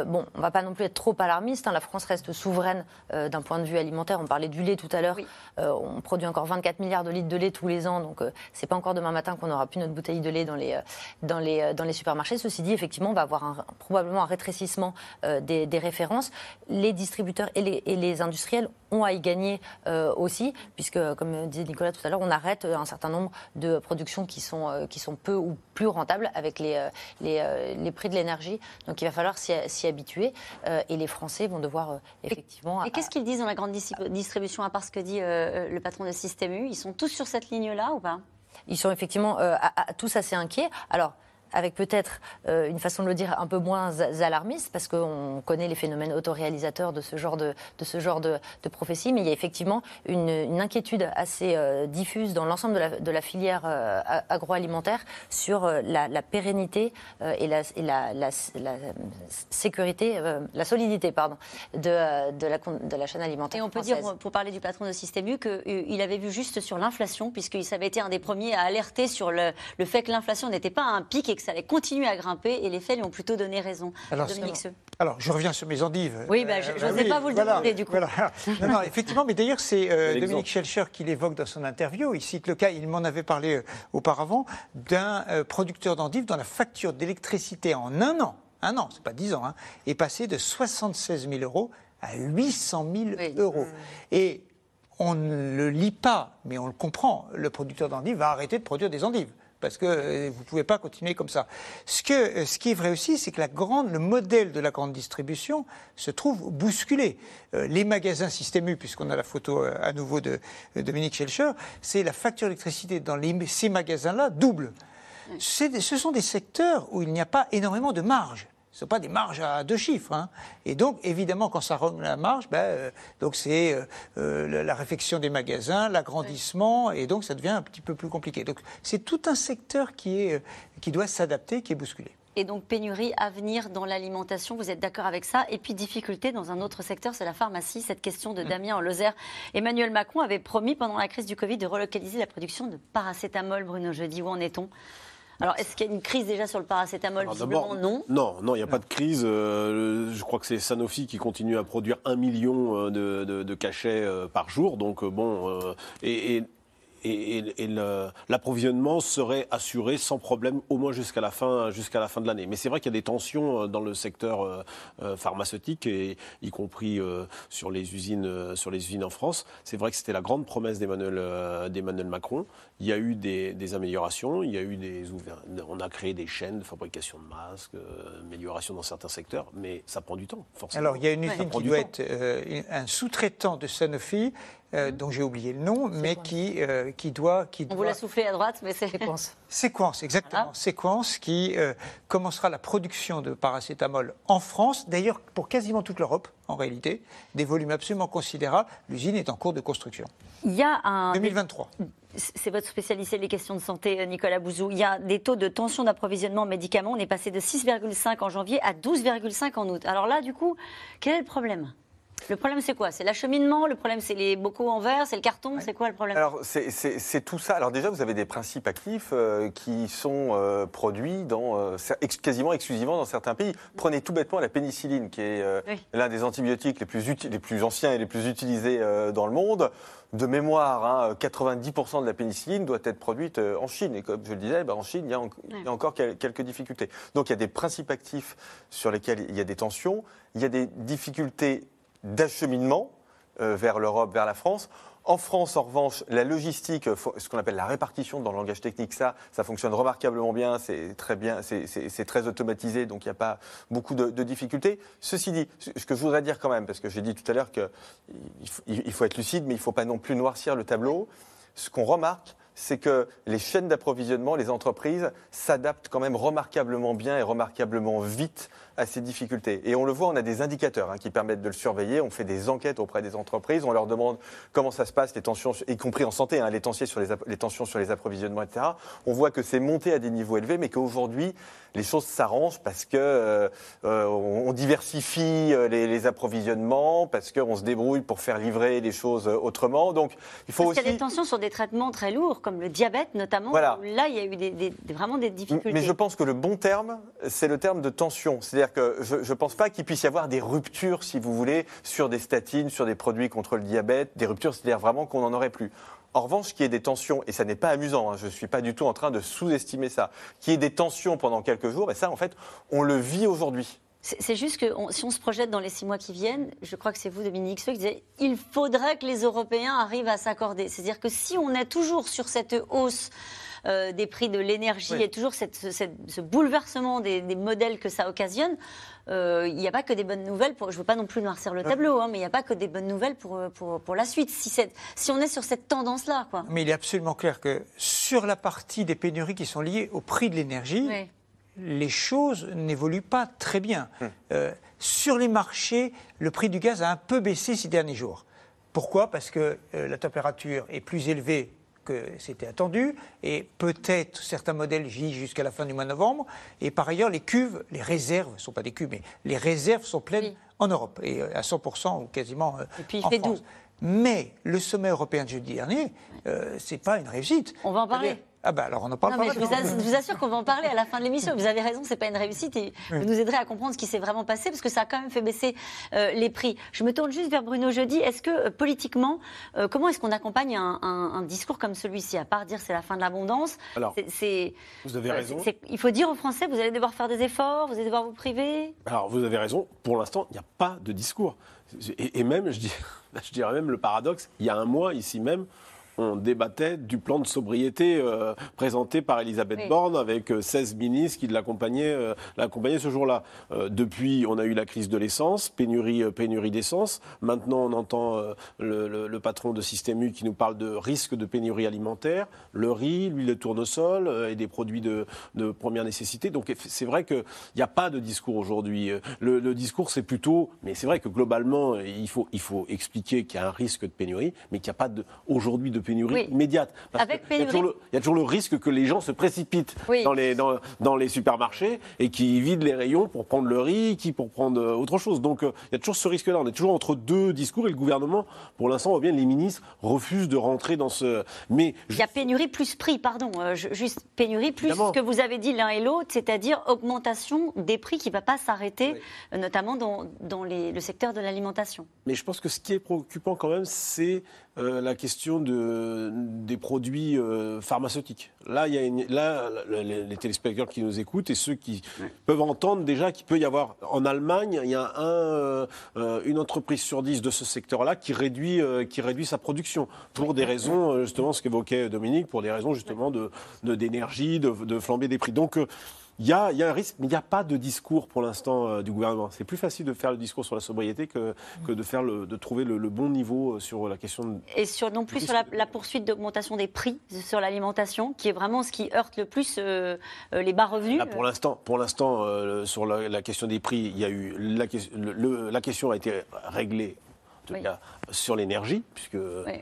Bon, on va pas non plus être trop alarmiste. hein. La France reste souveraine d'un point de vue alimentaire. On parlait du lait tout à l'heure. On produit encore 24 milliards de litres de lait tous les ans, donc c'est pas encore demain matin qu'on aura plus notre bouteille de lait dans les dans les dans les supermarchés. Ceci dit, effectivement, on va avoir un- probablement un rétrécissement des, des références. Les distributeurs et les, et les industriels ont à y gagner euh, aussi, puisque, comme disait Nicolas tout à l'heure, on arrête un certain nombre de productions qui sont, euh, qui sont peu ou plus rentables avec les, euh, les, euh, les prix de l'énergie. Donc il va falloir s'y habituer. euh, et les Français vont devoir euh, effectivement.
Et qu'est-ce qu'ils disent dans la grande dis- distribution, à part ce que dit euh, le patron de Système U? Ils sont tous sur cette ligne-là ou pas?
Ils sont effectivement euh, à- à- tous assez inquiets. Alors, avec peut-être euh, une façon de le dire un peu moins alarmiste, parce qu'on connaît les phénomènes autoréalisateurs de ce genre de, de, ce genre de, de prophétie, mais il y a effectivement une, une inquiétude assez euh, diffuse dans l'ensemble de la, de la filière euh, agroalimentaire sur la, la pérennité et, la, et sécurité, la solidité pardon, de, de, la, chaîne alimentaire.
Et on peut
française.
dire, pour parler du patron de Système U, qu'il avait vu juste sur l'inflation, puisqu'il avait été un des premiers à alerter sur le, le fait que l'inflation n'était pas un pic que ça allait continuer à grimper, et les faits lui ont plutôt donné raison.
Alors,
Dominique
c'est-
Seux.
Alors, je reviens sur mes endives.
Oui, bah, je-
Euh,
j'osais pas vous le demander, du coup.
voilà. Non, non, effectivement, mais d'ailleurs, c'est euh. Dominique Schelcher qui l'évoque dans son interview. Il cite le cas, il m'en avait parlé euh, auparavant, d'un euh, producteur d'endives dont la facture d'électricité en un an, un an, c'est pas dix ans, hein, est passée de 76 000 euros à 800 000 euros. Et on ne le lit pas, mais on le comprend. Le producteur d'endives va arrêter de produire des endives. Parce que euh, vous ne pouvez pas continuer comme ça. Ce, que, euh, ce qui est vrai aussi, c'est que la grande, le modèle de la grande distribution se trouve bousculé. Euh, les magasins Système U, puisqu'on a la photo à nouveau de Dominique Schelcher, c'est la facture d'électricité dans les- ces magasins-là double. Des- ce sont des secteurs où il n'y a pas énormément de marge. Ce ne sont pas des marges à deux chiffres. hein. Et donc, évidemment, quand ça rogne la marge, ben, euh, donc c'est euh, euh, la, la réfection des magasins, l'agrandissement, et donc ça devient un petit peu plus compliqué. Donc, c'est tout un secteur qui, est, qui doit s'adapter, qui est bousculé.
Et donc pénurie à venir dans l'alimentation, vous êtes d'accord avec ça? Et puis difficulté dans un autre secteur, c'est la pharmacie. Cette question de Damien en Lozère. Emmanuel Macron avait promis pendant la crise du Covid de relocaliser la production de paracétamol, Bruno Jeudi. Où en est-on? Alors, est-ce qu'il y a une crise déjà sur le paracétamol
Alors
Visiblement, non?
Non, non, il n'y a pas de crise. Euh, je crois que c'est Sanofi qui continue à produire un million euh, de, de- de cachets euh, par jour. Donc, bon, euh, et, et- et- et- et le- l'approvisionnement serait assuré sans problème, au moins jusqu'à la fin, jusqu'à la fin de l'année. Mais c'est vrai qu'il y a des tensions euh, dans le secteur euh, euh, pharmaceutique, et y compris sur les usines, sur les usines en France. C'est vrai que c'était la grande promesse d'Emmanuel Macron. Il y a eu des, des améliorations, il y a eu des on a créé des chaînes de fabrication de masques, euh, amélioration dans certains secteurs, mais ça prend du temps, forcément.
Alors, il y a une usine qui doit
temps.
être euh, un sous-traitant de Sanofi, euh, dont j'ai oublié le nom, mais qui, euh, qui doit. Qui
On vous
doit-
l'a soufflé à droite, mais c'est.
Séquence, <laughs> exactement. Séquence qui euh, commencera la production de paracétamol en France, d'ailleurs pour quasiment toute l'Europe, en réalité, des volumes absolument considérables. L'usine est en cours de construction.
Il y a un.
2023.
C'est votre spécialité, les questions de santé, Nicolas Bouzou. Il y a des taux de tension d'approvisionnement en médicaments. On est passé de 6,5 en janvier à 12,5 en août. Alors là, du coup, quel est le problème? Le problème, c'est quoi? C'est l'acheminement? Le problème, c'est les bocaux en verre? C'est le carton? C'est quoi le problème?
Alors, c'est- tout ça. Alors, déjà, vous avez des principes actifs euh, qui sont euh, produits dans, euh, ex- quasiment exclusivement dans certains pays. Prenez tout bêtement la pénicilline, qui est
Oui.
l'un des antibiotiques les plus, les plus anciens et les plus utilisés dans le monde. De mémoire, hein, 90% de la pénicilline doit être produite en Chine. Et comme je le disais, ben, en Chine, il y a, en- il y a encore quel- quelques difficultés. Donc, il y a des principes actifs sur lesquels il y a des tensions. Il y a des difficultés d'acheminement euh, vers l'Europe, vers la France. En France, en revanche, la logistique, ce qu'on appelle la répartition dans le langage technique, ça, ça fonctionne remarquablement bien, c'est très bien, c'est- très automatisé, donc il n'y a pas beaucoup de, difficultés. Ceci dit, ce que je voudrais dire quand même, parce que j'ai dit tout à l'heure qu'il il faut être lucide, mais il ne faut pas non plus noircir le tableau. Ce qu'on remarque, c'est que les chaînes d'approvisionnement, les entreprises s'adaptent quand même remarquablement bien et remarquablement vite à ces difficultés. Et on le voit, on a des indicateurs hein, qui permettent de le surveiller. On fait des enquêtes auprès des entreprises, on leur demande comment ça se passe, les tensions, y compris en santé, hein, les, tensions sur les, tensions sur les approvisionnements, etc. On voit que c'est monté à des niveaux élevés, mais qu'aujourd'hui, les choses s'arrangent parce que euh, euh, on diversifie euh, les, les approvisionnements, parce qu'on se débrouille pour faire livrer les choses autrement. Donc, il faut
Parce
aussi.
qu'il y a des tensions sur des traitements très lourds, comme le diabète notamment.
Voilà.
où Là, il y a eu des- des- des- vraiment des difficultés.
Mais je pense que le bon terme, c'est le terme de tension. C'est-à-dire je ne pense pas qu'il puisse y avoir des ruptures, si vous voulez, sur des statines, sur des produits contre le diabète, des ruptures, c'est-à-dire vraiment qu'on n'en aurait plus. En revanche, qu'il y ait des tensions, et ça n'est pas amusant, hein, je ne suis pas du tout en train de sous-estimer ça, qu'il y ait des tensions pendant quelques jours, et ça, en fait, on le vit aujourd'hui.
C'est juste que si on se projette dans les six mois qui viennent, je crois que c'est vous, Dominique qui disait il faudrait que les Européens arrivent à s'accorder. C'est-à-dire que si on est toujours sur cette hausse euh, des prix de l'énergie et toujours ce bouleversement des, modèles que ça occasionne, euh, il n'y a pas que des bonnes nouvelles. Pour, je ne veux pas non plus noircir le tableau, hein, mais il n'y a pas que des bonnes nouvelles pour, pour, pour la suite, si, si, on est sur cette tendance-là.
Mais il est absolument clair que sur la partie des pénuries qui sont liées au prix de l'énergie, les choses n'évoluent pas très bien. Hum. Euh, sur les marchés, le prix du gaz a un peu baissé ces derniers jours. Pourquoi? Parce que euh, la température est plus élevée que c'était attendu, et peut-être certains modèles gîtent jusqu'à la fin du mois de novembre. Et par ailleurs, les cuves, les réserves, ne sont pas des cuves, mais les réserves sont pleines en Europe, et euh, à 100% ou quasiment et puis, il fait France. Mais le sommet européen de jeudi dernier, ce n'est pas une réussite.
On va en parler.
Ah bah alors on en parle pas.
je, vous assure, qu'on va en parler à la fin de l'émission. Vous avez raison, c'est pas une réussite et vous nous aiderez à comprendre ce qui s'est vraiment passé parce que ça a quand même fait baisser euh, les prix. Je me tourne juste vers Bruno Jeudi. Est-ce que euh, politiquement, euh, comment est-ce qu'on accompagne un, discours comme celui-ci? À part dire c'est la fin de l'abondance,
alors vous avez raison.
il faut dire aux Français vous allez devoir faire des efforts, vous allez devoir vous priver.
Alors vous avez raison. Pour l'instant, il n'y a pas de discours. Et, même, je, dis, <laughs> je dirais même le paradoxe. Il y a un mois ici même on débattait du plan de sobriété euh, présenté par Elisabeth Borne avec 16 euh, ministres qui euh, l'accompagnaient ce jour-là. depuis, on a eu la crise de l'essence, pénurie, pénurie d'essence. Maintenant, on entend le, patron de Système U qui nous parle de risque de pénurie alimentaire, le riz, l'huile de tournesol et des produits de, première nécessité. Donc c'est vrai qu'il n'y a pas de discours aujourd'hui. Le, discours, c'est plutôt, mais c'est vrai que globalement, il faut, il faut expliquer qu'il y a un risque de pénurie, mais qu'il n'y a pas aujourd'hui de pénurie pénurie immédiate.
Avec
il, y a toujours le risque que les gens se précipitent dans, les, dans, les supermarchés et qui vident les rayons pour prendre le riz, qui pour prendre euh, autre chose. Donc euh, il y a toujours ce risque-là. On est toujours entre deux discours et le gouvernement, pour l'instant, bien les ministres refusent de rentrer dans ce.
Mais il y a pénurie plus prix, pardon, euh, juste pénurie plus ce que vous avez dit l'un et l'autre, c'est-à-dire augmentation des prix qui ne va pas s'arrêter, notamment dans, dans le secteur de l'alimentation.
Mais je pense que ce qui est préoccupant quand même, c'est la question de des produits euh, pharmaceutiques. Là, il y a là, les, téléspectateurs qui nous écoutent et ceux qui peuvent entendre déjà qu'il peut y avoir en Allemagne, il y a un, euh, une entreprise sur dix de ce secteur-là qui réduit, euh, qui réduit sa production pour des raisons justement ce qu'évoquait Dominique, pour des raisons justement de d'énergie, de, de, flamber des prix. Donc il y, a, un risque, mais il n'y a pas de discours pour l'instant euh, du gouvernement. C'est plus facile de faire le discours sur la sobriété que, que de, faire le, de trouver le, bon niveau euh, sur la question de...
Et sur, non plus sur la, poursuite d'augmentation des prix sur l'alimentation, qui est vraiment ce qui heurte le plus euh, les bas revenus.
pour l'instant, pour l'instant sur la, question des prix, il y a eu la, la question a été réglée sur l'énergie, puisque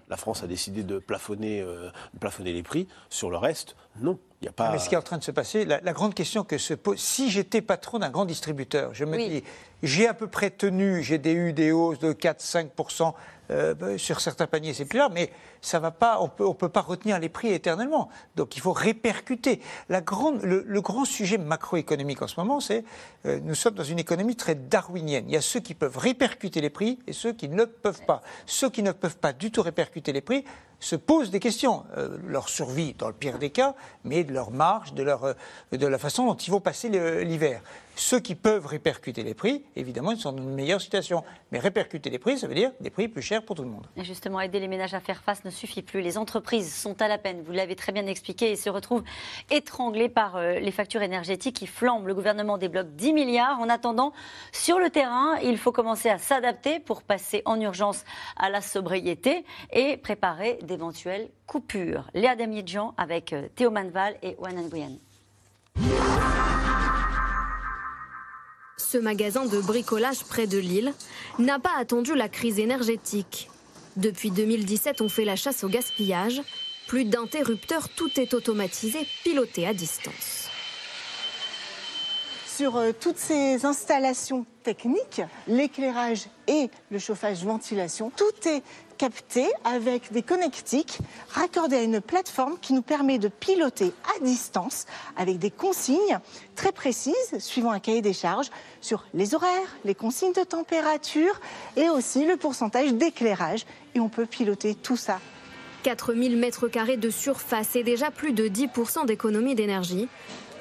la France a décidé de plafonner, de plafonner les prix. Sur le reste, non.
A pas... Mais ce qui est en train de se passer, la, grande question que se pose, si j'étais patron d'un grand distributeur, je me dis, j'ai à peu près tenu, j'ai eu des hausses de 4-5% euh, sur certains paniers, c'est plus là, mais ça va pas, on peut, ne peut pas retenir les prix éternellement. Donc il faut répercuter. La grande, le, grand sujet macroéconomique en ce moment, c'est euh, nous sommes dans une économie très darwinienne. Il y a ceux qui peuvent répercuter les prix et ceux qui ne peuvent pas. Ceux qui ne peuvent pas du tout répercuter les prix se posent des questions. Euh, leur survie, dans le pire des cas, mais de leur marge, de, leur, euh, de la façon dont ils vont passer l'hiver. Ceux qui peuvent répercuter les prix, évidemment, ils sont dans une meilleure situation. Mais répercuter les prix, ça veut dire des prix plus chers pour tout le monde.
Et justement, aider les ménages à faire face ne suffit plus. Les entreprises sont à la peine, vous l'avez très bien expliqué, et se retrouvent étranglées par euh, les factures énergétiques qui flambent. Le gouvernement débloque 10 milliards. En attendant, sur le terrain, il faut commencer à s'adapter pour passer en urgence à la sobriété et préparer d'éventuelles coupures. Léa Damidjan avec euh, Théo Manval et Juan Nguyen.
Ce magasin de bricolage près de Lille n'a pas attendu la crise énergétique. Depuis 2017, on fait la chasse au gaspillage. Plus d'interrupteurs, tout est automatisé, piloté à distance.
Sur euh, toutes ces installations techniques, l'éclairage et le chauffage-ventilation, tout est capté avec des connectiques raccordés à une plateforme qui nous permet de piloter à distance avec des consignes très précises suivant un cahier des charges sur les horaires, les consignes de température et aussi le pourcentage d'éclairage. Et on peut piloter tout ça
4000 mètres carrés de surface et déjà plus de 10% d'économie d'énergie,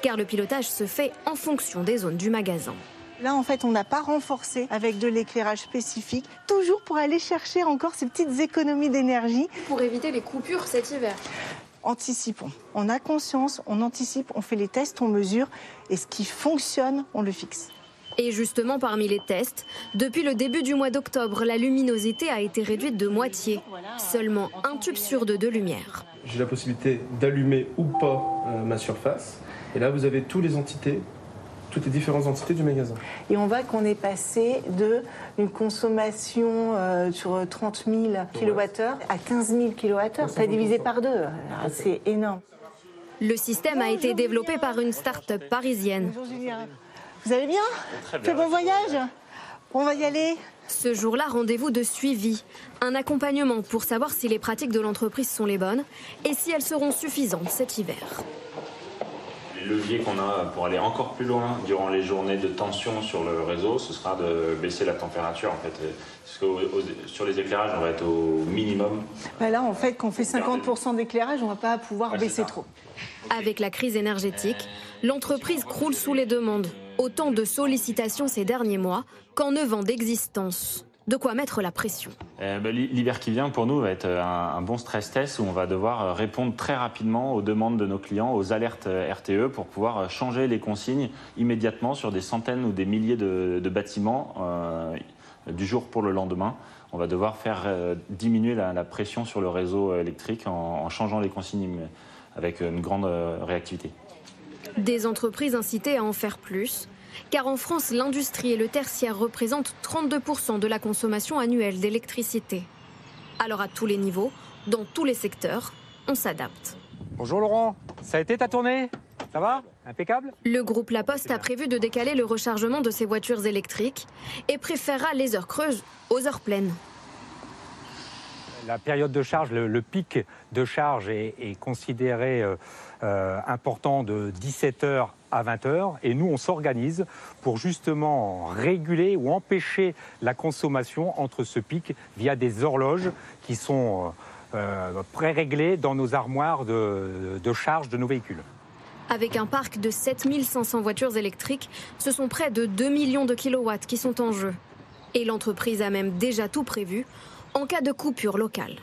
car le pilotage se fait en fonction des zones du magasin.
Là, en fait, on n'a pas renforcé avec de l'éclairage spécifique, toujours pour aller chercher encore ces petites économies d'énergie.
Pour éviter les coupures cet hiver.
Anticipons. On a conscience, on anticipe, on fait les tests, on mesure, et ce qui fonctionne, on le fixe.
Et justement, parmi les tests, depuis le début du mois d'octobre, la luminosité a été réduite de moitié. Seulement un tube sur deux de lumière.
J'ai la possibilité d'allumer ou pas euh, ma surface. Et là, vous avez toutes les entités, toutes les différentes entités du magasin.
Et on voit qu'on est passé de une consommation euh, sur 30 000 kWh à 15 000 kWh. Ça a divisé par deux. C'est énorme.
Le système a été développé par une start-up parisienne.
Bonjour Julien. Vous allez bien
Très
Fait bon voyage On va y aller
Ce jour-là, rendez-vous de suivi. Un accompagnement pour savoir si les pratiques de l'entreprise sont les bonnes et si elles seront suffisantes cet hiver.
Les leviers qu'on a pour aller encore plus loin durant les journées de tension sur le réseau, ce sera de baisser la température en fait. Parce que au- au- sur les éclairages, on va être au minimum.
Bah Là, en fait, quand on fait 50% d'éclairage, on va pas pouvoir
Ouais,
baisser trop.
Avec la crise énergétique, l'entreprise croule sous les demandes. Autant de sollicitations ces derniers mois qu'en 9 ans d'existence. De quoi mettre la pression.
Euh, ben, l'hi- L'hiver qui vient, pour nous, va être euh, un, un bon stress test où on va devoir euh, répondre très rapidement aux demandes de nos clients, aux alertes RTE pour pouvoir changer les consignes immédiatement sur des centaines ou des milliers de, de bâtiments euh, du jour pour le lendemain. On va devoir faire euh, diminuer la, la pression sur le réseau électrique en, en changeant les consignes avec une grande réactivité.
Des entreprises incitées à en faire plus. Car en France, l'industrie et le tertiaire représentent 32% de la consommation annuelle d'électricité. Alors à tous les niveaux, dans tous les secteurs, on s'adapte.
Bonjour Laurent, ça a été ta tournée? Ça va? Impeccable?
Le groupe La Poste a prévu de décaler le rechargement de ses voitures électriques et préférera les heures creuses aux heures pleines.
La période de charge, le, le pic de charge est, est considéré euh, euh, important de 17h à 20h et nous on s'organise pour justement réguler ou empêcher la consommation entre ce pic via des horloges qui sont euh, pré-réglées dans nos armoires de, de charge de nos véhicules.
Avec un parc de 7500 voitures électriques, ce sont près de 2 millions de kilowatts qui sont en jeu. Et l'entreprise a même déjà tout prévu en cas de coupure locale.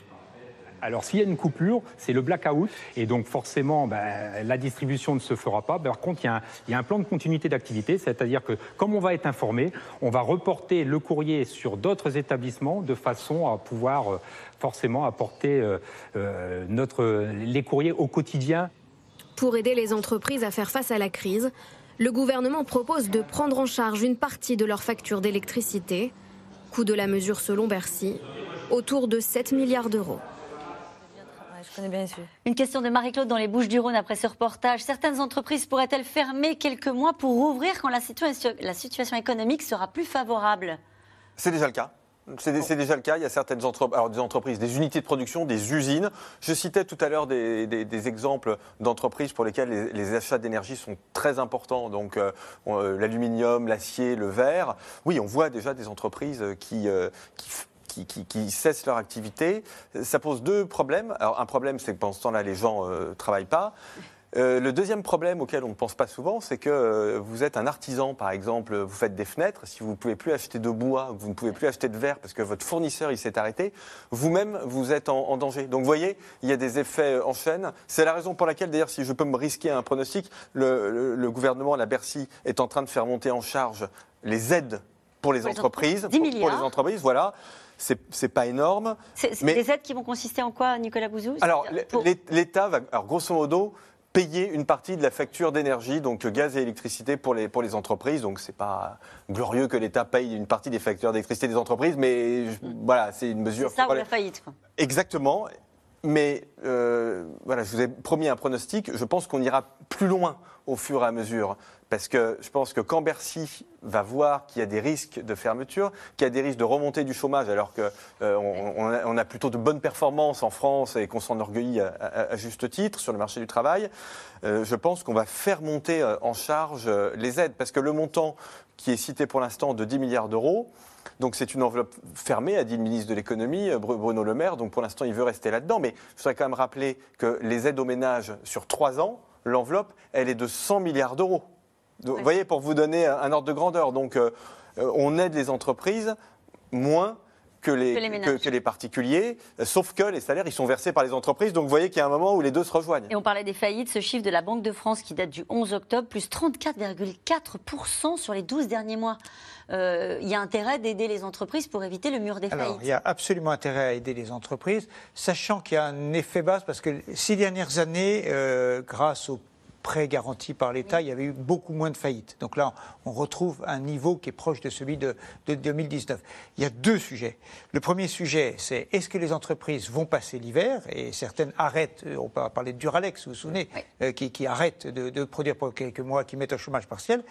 Alors s'il y a une coupure, c'est le blackout et donc forcément ben, la distribution ne se fera pas. Par contre, il y a un, plan de continuité d'activité, c'est-à-dire que comme on va être informé, on va reporter le courrier sur d'autres établissements de façon à pouvoir euh, forcément apporter euh, euh, les courriers au quotidien.
Pour aider les entreprises à faire face à la crise, le gouvernement propose de prendre en charge une partie de leur facture d'électricité. Coût de la mesure selon Bercy, autour de 7 milliards d'euros.
Je bien
Une question de Marie-Claude dans les Bouches-du-Rhône après ce reportage. Certaines entreprises pourraient-elles fermer quelques mois pour rouvrir quand la situation, la situation économique sera plus favorable?
C'est déjà le cas. C'est dé- c'est déjà le cas. Il y a certaines entre- alors des entreprises, des unités de production, des usines. Je citais tout à l'heure des, des- des exemples d'entreprises pour lesquelles les, les achats d'énergie sont très importants. Donc euh, euh, l'aluminium, l'acier, le verre. Oui, on voit déjà des entreprises qui, euh, qui qui, qui- qui cessent leur activité. Ça pose deux problèmes. Alors, un problème, c'est que pendant ce temps-là, les gens ne travaillent pas. Euh, le deuxième problème auquel on ne pense pas souvent, c'est que euh, vous êtes un artisan, par exemple, vous faites des fenêtres, si vous ne pouvez plus acheter de bois, vous ne pouvez plus acheter de verre parce que votre fournisseur il s'est arrêté, vous-même vous êtes en, en danger. Donc vous voyez, il y a des effets en chaîne. C'est la raison pour laquelle, d'ailleurs, si je peux me risquer un pronostic, le, le- le gouvernement, la Bercy, est en train de faire monter en charge les aides pour les entreprises.
entreprises, 10
pour- pour les entreprises, voilà. C'est pas énorme.
C'est des aides qui vont consister en quoi, Nicolas Bouzou?
Alors,
pour-
l'État va, alors, grosso modo, payer une partie de la facture d'énergie, donc euh, gaz et électricité pour les, pour les entreprises. Donc, c'est pas glorieux que l'État paye une partie des factures d'électricité des entreprises, mais je- voilà, c'est une mesure.
C'est ça ou la faillite quoi.
Exactement. Mais euh, voilà, je vous ai promis un pronostic. Je pense qu'on ira plus loin au fur et à mesure. Parce que je pense que quand Bercy va voir qu'il y a des risques de fermeture, qu'il y a des risques de remontée du chômage, alors qu'on on a, on a plutôt de bonnes performances en France et qu'on s'en orgueillit à, à- juste titre sur le marché du travail, euh, je pense qu'on va faire monter euh, en charge euh, les aides. Parce que le montant qui est cité pour l'instant de 10 milliards d'euros, donc c'est une enveloppe fermée, a dit le ministre de l'économie, euh, Bru- Bruno Le Maire. Donc pour l'instant, il veut rester là-dedans. Mais je voudrais quand même rappeler que les aides aux ménages sur trois ans, l'enveloppe, elle est de 100 milliards d'euros. Vous voyez, pour vous donner un un ordre de grandeur, donc euh, euh, on aide les entreprises moins que les,
Que les ménages.
que les particuliers, euh, sauf que les salaires, ils sont versés par les entreprises. Donc vous voyez qu'il y a un moment où les deux se rejoignent.
Et on parlait des faillites, ce chiffre de la Banque de France qui date du 11 octobre, plus 34,4% sur les 12 derniers mois. Euh, Il y a intérêt d'aider les entreprises pour éviter le mur des
Alors,
faillites.
il y a absolument intérêt à aider les entreprises, sachant qu'il y a un effet bas, parce que ces dernières années, euh, grâce aux prêts garantis par l'État, il y avait eu beaucoup moins de faillites. Donc là, on retrouve un niveau qui est proche de celui de, de 2019. Il y a deux sujets. Le premier sujet, c'est est-ce que les entreprises vont passer l'hiver? Et certaines arrêtent, euh, on peut parler de Duralex, vous vous souvenez, euh, qui, qui arrêtent de, de produire pour quelques mois, qui mettent au chômage partiel.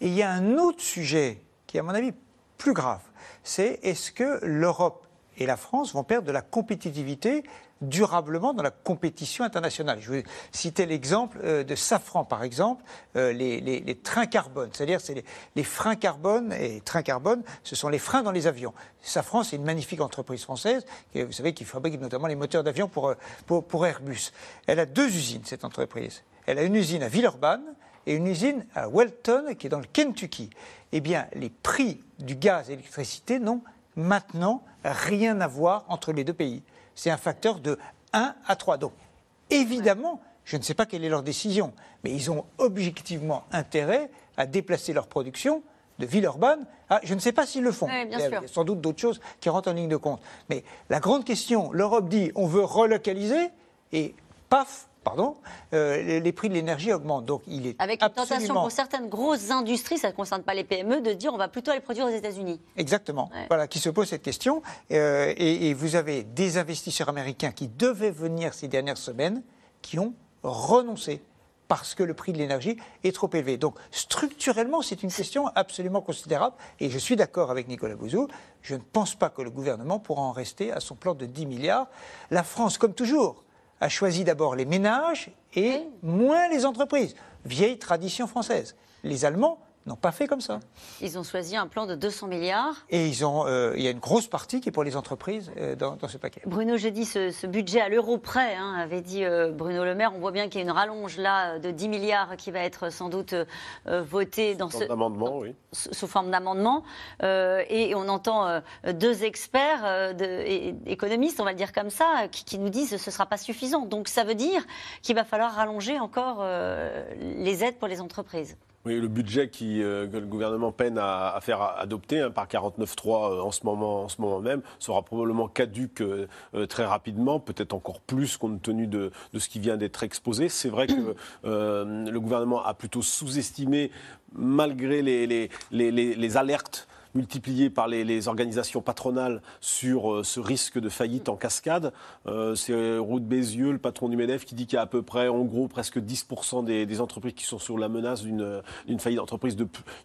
Et il y a un autre sujet qui à mon avis, plus grave. C'est est-ce que l'Europe et la France vont perdre de la compétitivité durablement dans la compétition internationale. Je vais citer l'exemple euh, de Safran, par exemple, euh, les, trains carbone, c'est-à-dire c'est les, freins carbone, et trains carbone, ce sont les freins dans les avions. Safran, c'est une magnifique entreprise française, vous savez, qui fabrique notamment les moteurs d'avion pour, euh, pour, pour Airbus. Elle a deux usines, cette entreprise. Elle a une usine à Villeurbanne et une usine à Welton, qui est dans le Kentucky. Eh bien, les prix du gaz et de l'électricité n'ont maintenant rien à voir entre les deux pays. C'est un facteur de 1 à 3. Donc, évidemment, je ne sais pas quelle est leur décision, mais ils ont objectivement intérêt à déplacer leur production de Villeurbanne à, je ne sais pas s'ils le font.
Oui, bien sûr.
il y a sans doute d'autres choses qui rentrent en ligne de compte. Mais la grande question, l'Europe dit on veut relocaliser et paf, pardon, euh, les, prix de l'énergie augmentent. Donc il est
Avec une tentation
absolument
pour certaines grosses industries, ça ne concerne pas les PME, de dire on va plutôt aller produire aux États-Unis.
Exactement.
Ouais.
Voilà, qui se pose cette question. Euh, et, et vous avez des investisseurs américains qui devaient venir ces dernières semaines, qui ont renoncé parce que le prix de l'énergie est trop élevé. Donc structurellement, c'est une question absolument considérable. Et je suis d'accord avec Nicolas Bouzou. Je ne pense pas que le gouvernement pourra en rester à son plan de 10 milliards. La France, comme toujours, a choisi d'abord les ménages et moins les entreprises. Vieille tradition française. Les Allemands n'ont pas fait comme ça.
Ils ont choisi un plan de 200 milliards.
Et ils ont, euh, il y a une grosse partie qui est pour les entreprises euh, dans, dans ce paquet.
Bruno, j'ai dit ce, ce budget à l'euro près, hein, avait dit euh, Bruno Le Maire. On voit bien qu'il y a une rallonge là de 10 milliards qui va être sans doute euh, votée dans ce,
Amendement, oui.
sous sous forme d'amendement. Euh, et on entend euh, deux experts, euh, de- et- économistes, on va le dire comme ça, qui, qui nous disent que ce ne sera pas suffisant. Donc ça veut dire qu'il va falloir rallonger encore euh, les aides pour les entreprises.
Oui, le budget qui, euh, que le gouvernement peine à, à faire adopter hein, par 49.3 euh, en, ce moment, en ce moment même sera probablement caduque euh, euh, très rapidement, peut-être encore plus compte tenu de, de ce qui vient d'être exposé. C'est vrai que <clears throat> euh, le gouvernement a plutôt sous-estimé, malgré les, les, les, les- les alertes multipliées par les, organisations patronales sur euh, ce risque de faillite en cascade. Euh, c'est Roux de Bézieux, le patron du MEDEF, qui dit qu'il y a à peu près, en gros, presque 10% des, entreprises qui sont sur la menace d'une d'une faillite d'entreprise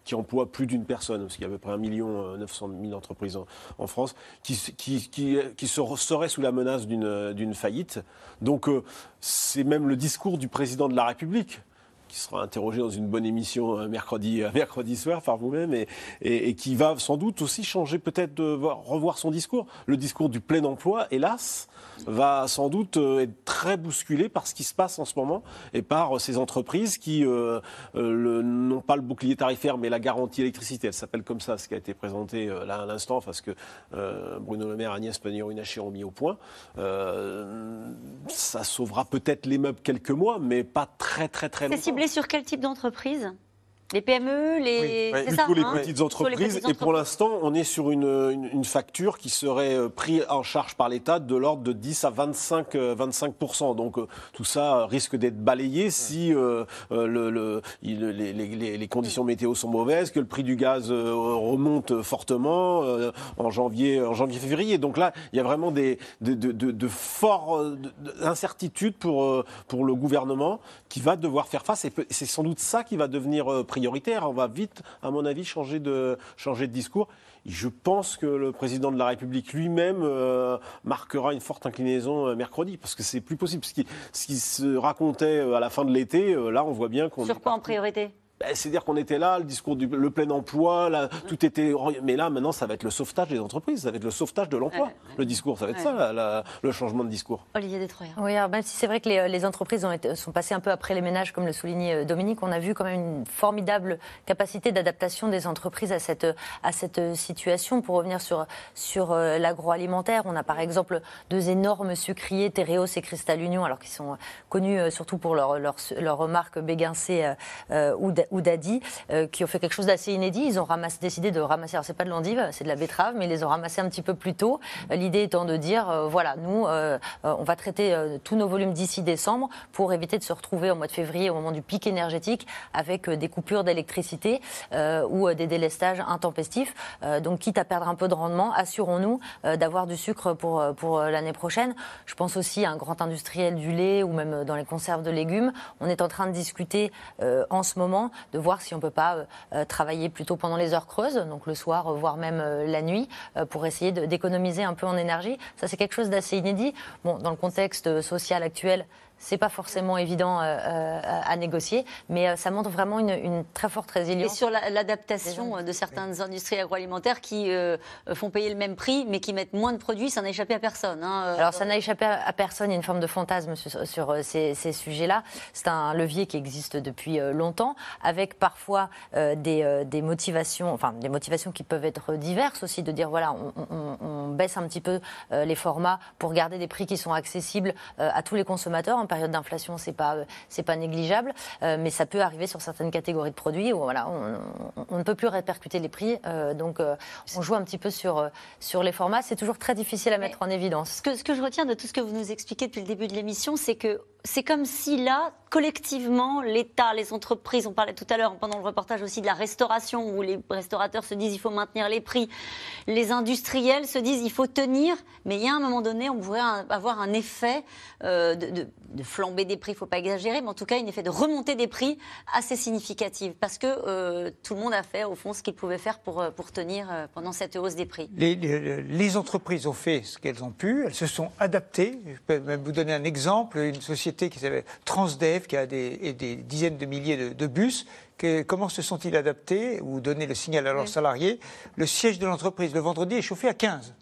qui emploie plus d'une personne, parce qu'il y a à peu près 1 million 900 000 entreprises en, France, qui, qui, qui, qui se- seraient sous la menace d'une faillite. Donc euh, c'est même le discours du président de la République qui sera interrogé dans une bonne émission euh, mercredi, euh, <laughs> mercredi soir par vous-même et, et- et qui va sans doute aussi changer, peut-être de voir- revoir son discours. Le discours du plein emploi, hélas, va sans doute euh, être très bousculé par ce qui se passe en ce moment et par ces entreprises qui euh, euh, n'ont pas le bouclier tarifaire mais la garantie électricité. Elle s'appelle comme ça, ce qui a été présenté euh, là à l'instant, parce que Bruno Le Maire, Agnès Pannier-Runacher ont mis au point. Ça sauvera peut-être les meubles quelques mois, mais pas très très très longtemps.
Sur quel type d'entreprise? Les PME, les... c'est ça,
Plutôt les
hein
petites entreprises. Et pour l'instant, on est sur une, une, une facture qui serait euh, prise en charge par l'État de l'ordre de 10 à 25, euh, 25%. Donc euh, tout ça euh, risque d'être balayé si euh, euh, le, le- il- les, les- les- les conditions météo sont mauvaises, que le prix du gaz euh, remonte fortement euh, en janvier, en janvier-février. Donc là, il y a vraiment des, de, de, euh, de- incertitudes pour, euh, pour le gouvernement qui va devoir faire face. Et c'est sans doute ça qui va devenir euh, prioritaire. On va vite, à mon avis, changer de, changer de discours. Je pense que le président de la République lui-même euh, marquera une forte inclinaison euh, mercredi, parce que c'est plus possible. Ce qui, ce qui se racontait euh, à la fin de l'été, euh, là, on voit bien qu'on
Sur quoi en priorité?
Ben, C'est-à-dire qu'on était là, le discours du le plein emploi, là, tout était. Mais là, maintenant, ça va être le sauvetage des entreprises, ça va être le sauvetage de l'emploi. Le discours, ça va être
Ouais.
ça, la- la- le changement de discours.
Olivier Détroyer.
Oui, alors même si c'est vrai que les, les entreprises ont été- sont passées un peu après les ménages, comme le soulignait euh, Dominique, on a vu quand même une formidable capacité d'adaptation des entreprises à cette, à cette situation. Pour revenir sur, sur euh, l'agroalimentaire, on a par exemple deux énormes sucriers, Tereos et Cristal Union, alors qu'ils sont connus euh, surtout pour leur, leur, leur marque Béguincé euh, euh, ou, ou Daddy, euh, qui ont fait quelque chose d'assez inédit. Ils ont ramassé, décidé de ramasser, alors c'est pas de l'endive, c'est de la betterave, mais ils les ont ramassés un petit peu plus tôt. Euh, L'idée étant de dire, euh, voilà, nous, on va traiter tous nos volumes d'ici décembre pour éviter de se retrouver au mois de février, au moment du pic énergétique, avec des coupures d'électricité ou des délestages intempestifs. Donc, quitte à perdre un peu de rendement, assurons-nous d'avoir du sucre pour, pour l'année prochaine. Je pense aussi à un grand industriel du lait ou même dans les conserves de légumes. On est en train de discuter euh, en ce moment de voir si on peut pas euh, euh, travailler plutôt pendant les heures creuses, donc le soir, euh, voire même la nuit, pour essayer d'économiser un peu en énergie. Ça, c'est quelque chose d'assez inédit. Bon, dans le contexte social actuel, c'est pas forcément évident euh, euh, à négocier, mais euh, ça montre vraiment une, une très forte
Et
résilience.
sur la- l'adaptation de certaines industries agroalimentaires qui euh, font payer le même prix, mais qui mettent moins de produits, ça n'a échappé à personne. hein.
Alors ça n'a échappé à personne, il y a une forme de fantasme sur, sur, ces, ces sujets-là. C'est un levier qui existe depuis longtemps, avec parfois des, des motivations, enfin des motivations qui peuvent être diverses aussi, de dire voilà, on, on- on baisse un petit peu les formats pour garder des prix qui sont accessibles à tous les consommateurs. Période d'inflation, c'est pas c'est pas négligeable, euh, mais ça peut arriver sur certaines catégories de produits où voilà, on, on- on ne peut plus répercuter les prix, euh, donc euh, on joue un petit peu sur sur les formats. C'est toujours très difficile à mettre en évidence.
Ce que, ce que je retiens de tout ce que vous nous expliquez depuis le début de l'émission, c'est que c'est comme si là, collectivement, l'État, les entreprises, on parlait tout à l'heure pendant le reportage aussi de la restauration, où les restaurateurs se disent il faut maintenir les prix, les industriels se disent il faut tenir, mais il y a un moment donné, on pourrait avoir un effet euh, de, flamber des prix, il ne faut pas exagérer, mais en tout cas un effet de remontée des prix assez significatif, parce que euh, tout le monde a fait au fond ce qu'il pouvait faire pour, euh, pour tenir pendant cette hausse des prix.
Les entreprises ont fait ce qu'elles ont pu, elles se sont adaptées. Je peux même vous donner un exemple, une société qui s'appelle Transdev, qui a des, dizaines de milliers de, de bus. Comment se sont-ils adaptés ou donné le signal à leurs salariés? Le siège de l'entreprise le vendredi est chauffé à 15.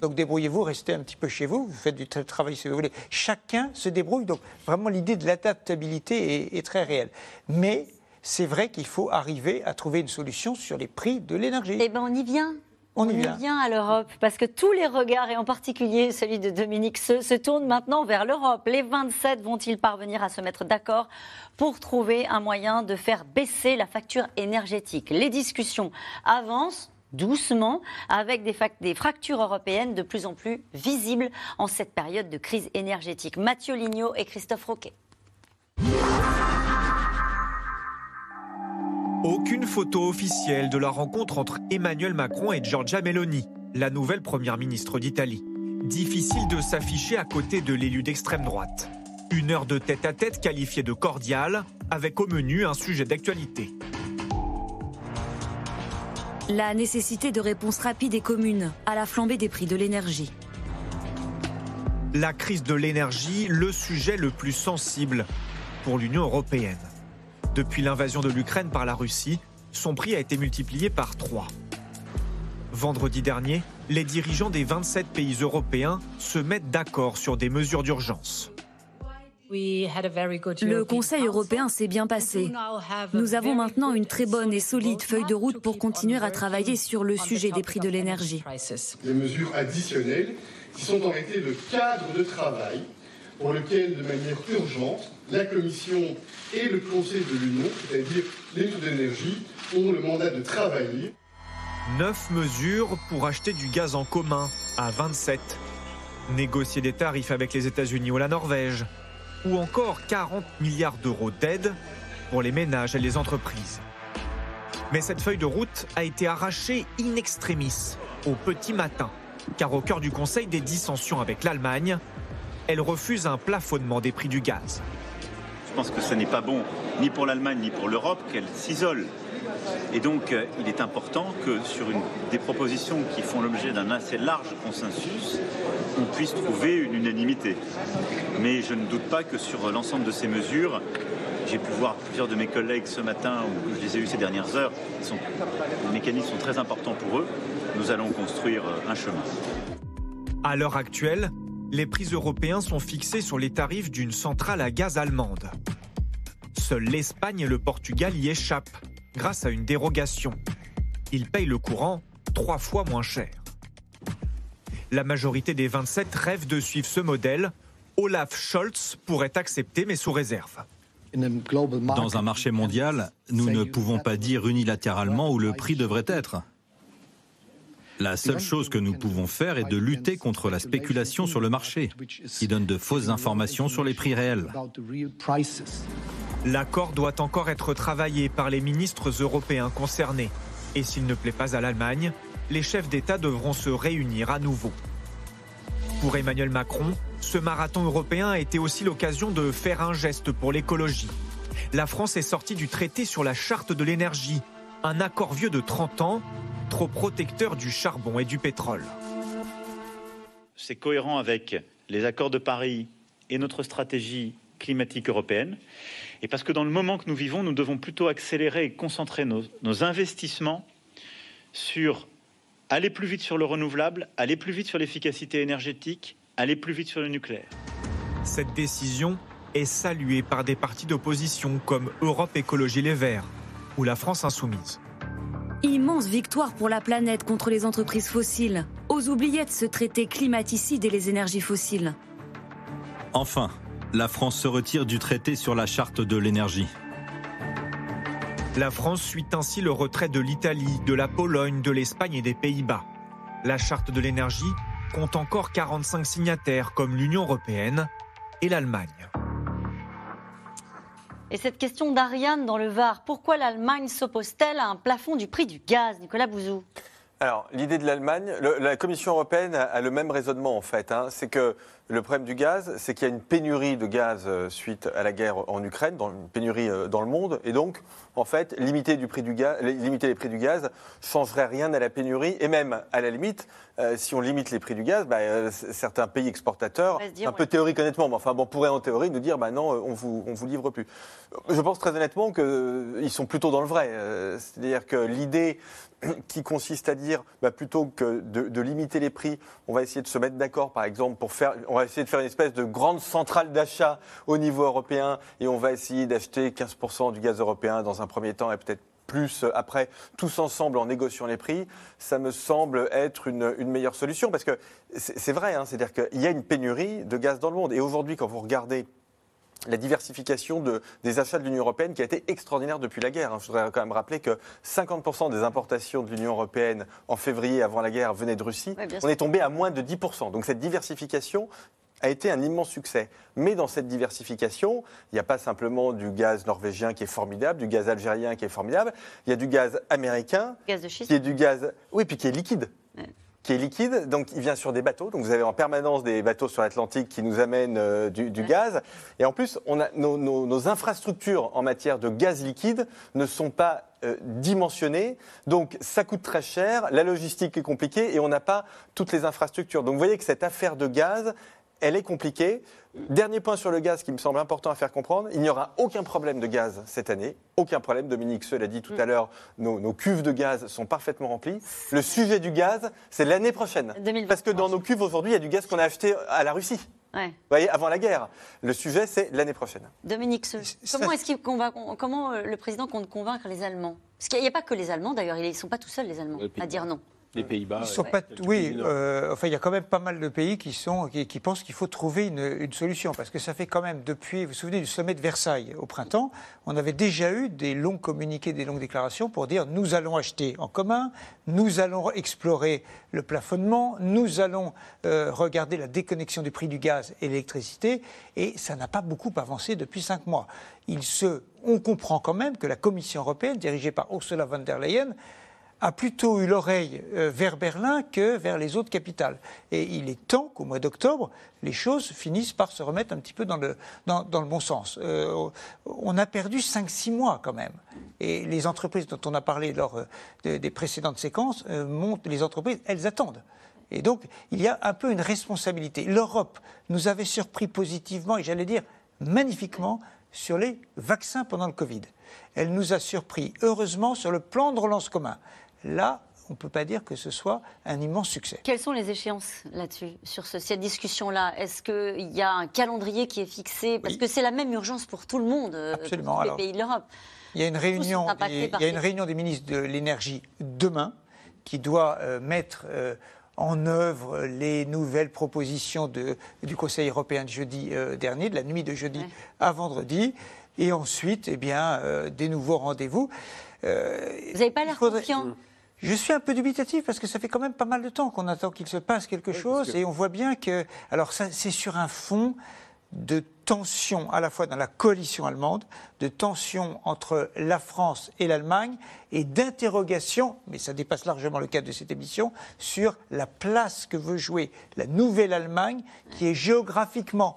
Donc débrouillez-vous, restez un petit peu chez vous, vous faites du tra- travail si vous voulez. Chacun se débrouille. Donc vraiment l'idée de l'adaptabilité est, est très réelle. Mais c'est vrai qu'il faut arriver à trouver une solution sur les prix de l'énergie.
Eh bien, on y vient.
On y vient.
à l'Europe, parce que tous les regards, et en particulier celui de Dominique, se, se tournent maintenant vers l'Europe. Les 27 vont-ils parvenir à se mettre d'accord pour trouver un moyen de faire baisser la facture énergétique? Les discussions avancent doucement, avec des, des fractures européennes de plus en plus visibles en cette période de crise énergétique. Mathieu Lignot et Christophe Roquet.
Aucune photo officielle de la rencontre entre Emmanuel Macron et Giorgia Meloni, la nouvelle première ministre d'Italie. Difficile de s'afficher à côté de l'élu d'extrême droite. Une heure de tête-à-tête qualifiée de cordiale, avec au menu un sujet d'actualité.
La nécessité de réponses rapides et communes à la flambée des prix de l'énergie.
La crise de l'énergie, le sujet le plus sensible pour l'Union européenne. Depuis l'invasion de l'Ukraine par la Russie, son prix a été multiplié par 3. Vendredi dernier, les dirigeants des 27 pays européens se mettent d'accord sur des mesures d'urgence.
Le Conseil européen s'est bien passé. Nous avons maintenant une très bonne et solide feuille de route pour continuer à travailler sur le sujet des prix de l'énergie.
Les mesures additionnelles qui sont en réalité le cadre de travail pour lequel, de manière urgente, la Commission et le Conseil de l'Union, c'est-à-dire les ministres de ont le mandat de travailler.
Neuf mesures pour acheter du gaz en commun à 27. Négocier des tarifs avec les États-Unis ou la Norvège. Ou encore 40 milliards d'euros d'aide pour les ménages et les entreprises. Mais cette feuille de route a été arrachée in extremis, au petit matin, car au cœur du Conseil des dissensions avec l'Allemagne, elle refuse un plafonnement des prix du gaz.
Je pense que ce n'est pas bon ni pour l'Allemagne ni pour l'Europe qu'elle s'isole. Et donc, euh, il est important que sur des propositions qui font l'objet d'un assez large consensus, on puisse trouver une unanimité. Mais je ne doute pas que sur l'ensemble de ces mesures, j'ai pu voir plusieurs de mes collègues ce matin, ou je les ai eus ces dernières heures. Les mécanismes sont très importants pour eux. Nous allons construire euh, un chemin.
À l'heure actuelle, les prix européens sont fixés sur les tarifs d'une centrale à gaz allemande. Seuls l'Espagne et le Portugal y échappent, grâce à une dérogation. Ils payent le courant trois fois moins cher. La majorité des 27 rêvent de suivre ce modèle. Olaf Scholz pourrait accepter, mais sous réserve.
Dans un marché mondial, nous ne pouvons pas dire unilatéralement où le prix devrait être. La seule chose que nous pouvons faire est de lutter contre la spéculation sur le marché, qui donne de fausses informations sur les prix réels.
L'accord doit encore être travaillé par les ministres européens concernés. Et s'il ne plaît pas à l'Allemagne, les chefs d'État devront se réunir à nouveau. Pour Emmanuel Macron, ce marathon européen a été aussi l'occasion de faire un geste pour l'écologie. La France est sortie du traité sur la charte de l'énergie, un accord vieux de 30 ans, trop protecteur du charbon et du pétrole.
C'est cohérent avec les accords de Paris et notre stratégie climatique européenne. Et parce que dans le moment que nous vivons, nous devons plutôt accélérer et concentrer nos, nos investissements sur aller plus vite sur le renouvelable, aller plus vite sur l'efficacité énergétique, aller plus vite sur le nucléaire.
Cette décision est saluée par des partis d'opposition comme Europe Écologie Les Verts ou la France Insoumise.
Immense victoire pour la planète contre les entreprises fossiles, aux oubliettes ce traité climaticide et les énergies fossiles.
Enfin, la France se retire du traité sur la charte de l'énergie.
La France suit ainsi le retrait de l'Italie, de la Pologne, de l'Espagne et des Pays-Bas. La charte de l'énergie compte encore 45 signataires comme l'Union européenne et l'Allemagne.
Et cette question d'Ariane dans le Var, pourquoi l'Allemagne s'oppose-t-elle à un plafond du prix du gaz Nicolas Bouzou?
Alors, l'idée de l'Allemagne, le- la Commission européenne a, a le même raisonnement en fait. hein. C'est que le problème du gaz, c'est qu'il y a une pénurie de gaz euh, suite à la guerre en Ukraine, dans une pénurie euh, dans le monde, et donc, en fait, limiter, du prix du gaz, limiter les prix du gaz changerait rien à la pénurie, et même à la limite, euh, si on limite les prix du gaz, bah, euh, certains pays exportateurs,
dire,
un peu théorique honnêtement, mais enfin bon, pourraient en théorie nous dire, bah non, on vous, on vous livre plus. Je pense très honnêtement qu'ils sont plutôt dans le vrai. euh, C'est-à-dire que l'idée <clears throat> qui consiste à dire, bah, plutôt que de, limiter les prix, on va essayer de se mettre d'accord, par exemple, pour faire, on va essayer de faire une espèce de grande centrale d'achat au niveau européen, et on va essayer d'acheter 15% du gaz européen dans un premier temps, et peut-être plus euh, après, tous ensemble en négociant les prix, ça me semble être une, meilleure solution, parce que c'est c'est vrai, hein, c'est-à-dire qu'il y a une pénurie de gaz dans le monde, et aujourd'hui, quand vous regardez la diversification de- des achats de l'Union européenne qui a été extraordinaire depuis la guerre. hein. Je voudrais quand même rappeler que 50% des importations de l'Union européenne en février avant la guerre venaient de Russie.
Ouais,
On est tombé à moins de 10%. Donc cette diversification a été un immense succès. Mais dans cette diversification, il n'y a pas simplement du gaz norvégien qui est formidable, du gaz algérien qui est formidable, il y a du gaz américain,
Gaz de schiste
qui est du gaz, oui, puis qui est liquide. Qui est liquide, donc il vient sur des bateaux. Donc vous avez en permanence des bateaux sur l'Atlantique qui nous amènent euh, du, du gaz. Et en plus, on a, nos, nos- nos infrastructures en matière de gaz liquide ne sont pas euh, dimensionnées. Donc ça coûte très cher, la logistique est compliquée et on n'a pas toutes les infrastructures. Donc vous voyez que cette affaire de gaz, elle est compliquée. Dernier point sur le gaz qui me semble important à faire comprendre, il n'y aura aucun problème de gaz cette année. Aucun problème, Dominique Seul l'a dit tout à l'heure, nos, nos cuves de gaz sont parfaitement remplies. Le sujet du gaz, c'est l'année prochaine. Parce que dans nos cuves aujourd'hui, il y a du gaz qu'on a acheté à la Russie.
Ouais.
Vous voyez, avant la guerre. Le sujet, c'est l'année prochaine.
Dominique comment est-ce qu'il convainc- comment euh, le président compte convaincre les Allemands? Parce qu'il n'y a pas que les Allemands d'ailleurs, ils ne sont pas tout seuls les Allemands à dire non.
Les Pays-Bas.
Ils sont pas, oui, euh, enfin, il y a quand même pas mal de pays qui, sont, qui, qui pensent qu'il faut trouver une, une solution. Parce que ça fait quand même depuis, vous vous souvenez du sommet de Versailles au printemps, on avait déjà eu des longs communiqués, des longues déclarations pour dire nous allons acheter en commun, nous allons explorer le plafonnement, nous allons euh, regarder la déconnexion des prix du gaz et de l'électricité. Et ça n'a pas beaucoup avancé depuis cinq mois. Il se, on comprend quand même que la Commission européenne, dirigée par Ursula von der Leyen, a plutôt eu l'oreille euh, vers Berlin que vers les autres capitales. Et il est temps qu'au mois d'octobre, les choses finissent par se remettre un petit peu dans le, dans, le bon sens. Euh, on a perdu 5-6 mois quand même. Et les entreprises dont on a parlé lors euh, de- des précédentes séquences, montrent, les entreprises, elles attendent. Et donc, il y a un peu une responsabilité. L'Europe nous avait surpris positivement, et j'allais dire magnifiquement, sur les vaccins pendant le Covid. Elle nous a surpris, heureusement, sur le plan de relance commun. Là, on ne peut pas dire que ce soit un immense succès.
Quelles sont les échéances là-dessus, sur ce- cette discussion-là? Est-ce qu'il y a un calendrier qui est fixé? Parce que c'est la même urgence pour tout le monde, euh, pour
Absolument.
tous les
Alors,
pays de l'Europe.
Il y a une réunion, des, il y a une réunion des ministres de l'énergie demain qui doit euh, mettre euh, en œuvre les nouvelles propositions de- du Conseil européen de jeudi euh, dernier, de la nuit de jeudi à vendredi, et ensuite, eh bien, euh, des nouveaux rendez-vous. Euh,
Vous n'avez pas l'air
faudrait-
confiant?
Je suis un peu dubitatif parce que ça fait quand même pas mal de temps qu'on attend qu'il se passe quelque chose
que-
et on voit bien que. Alors, ça, c'est sur un fond de tension à la fois dans la coalition allemande, de tension entre la France et l'Allemagne et d'interrogation, mais ça dépasse largement le cadre de cette émission, sur la place que veut jouer la nouvelle Allemagne qui est géographiquement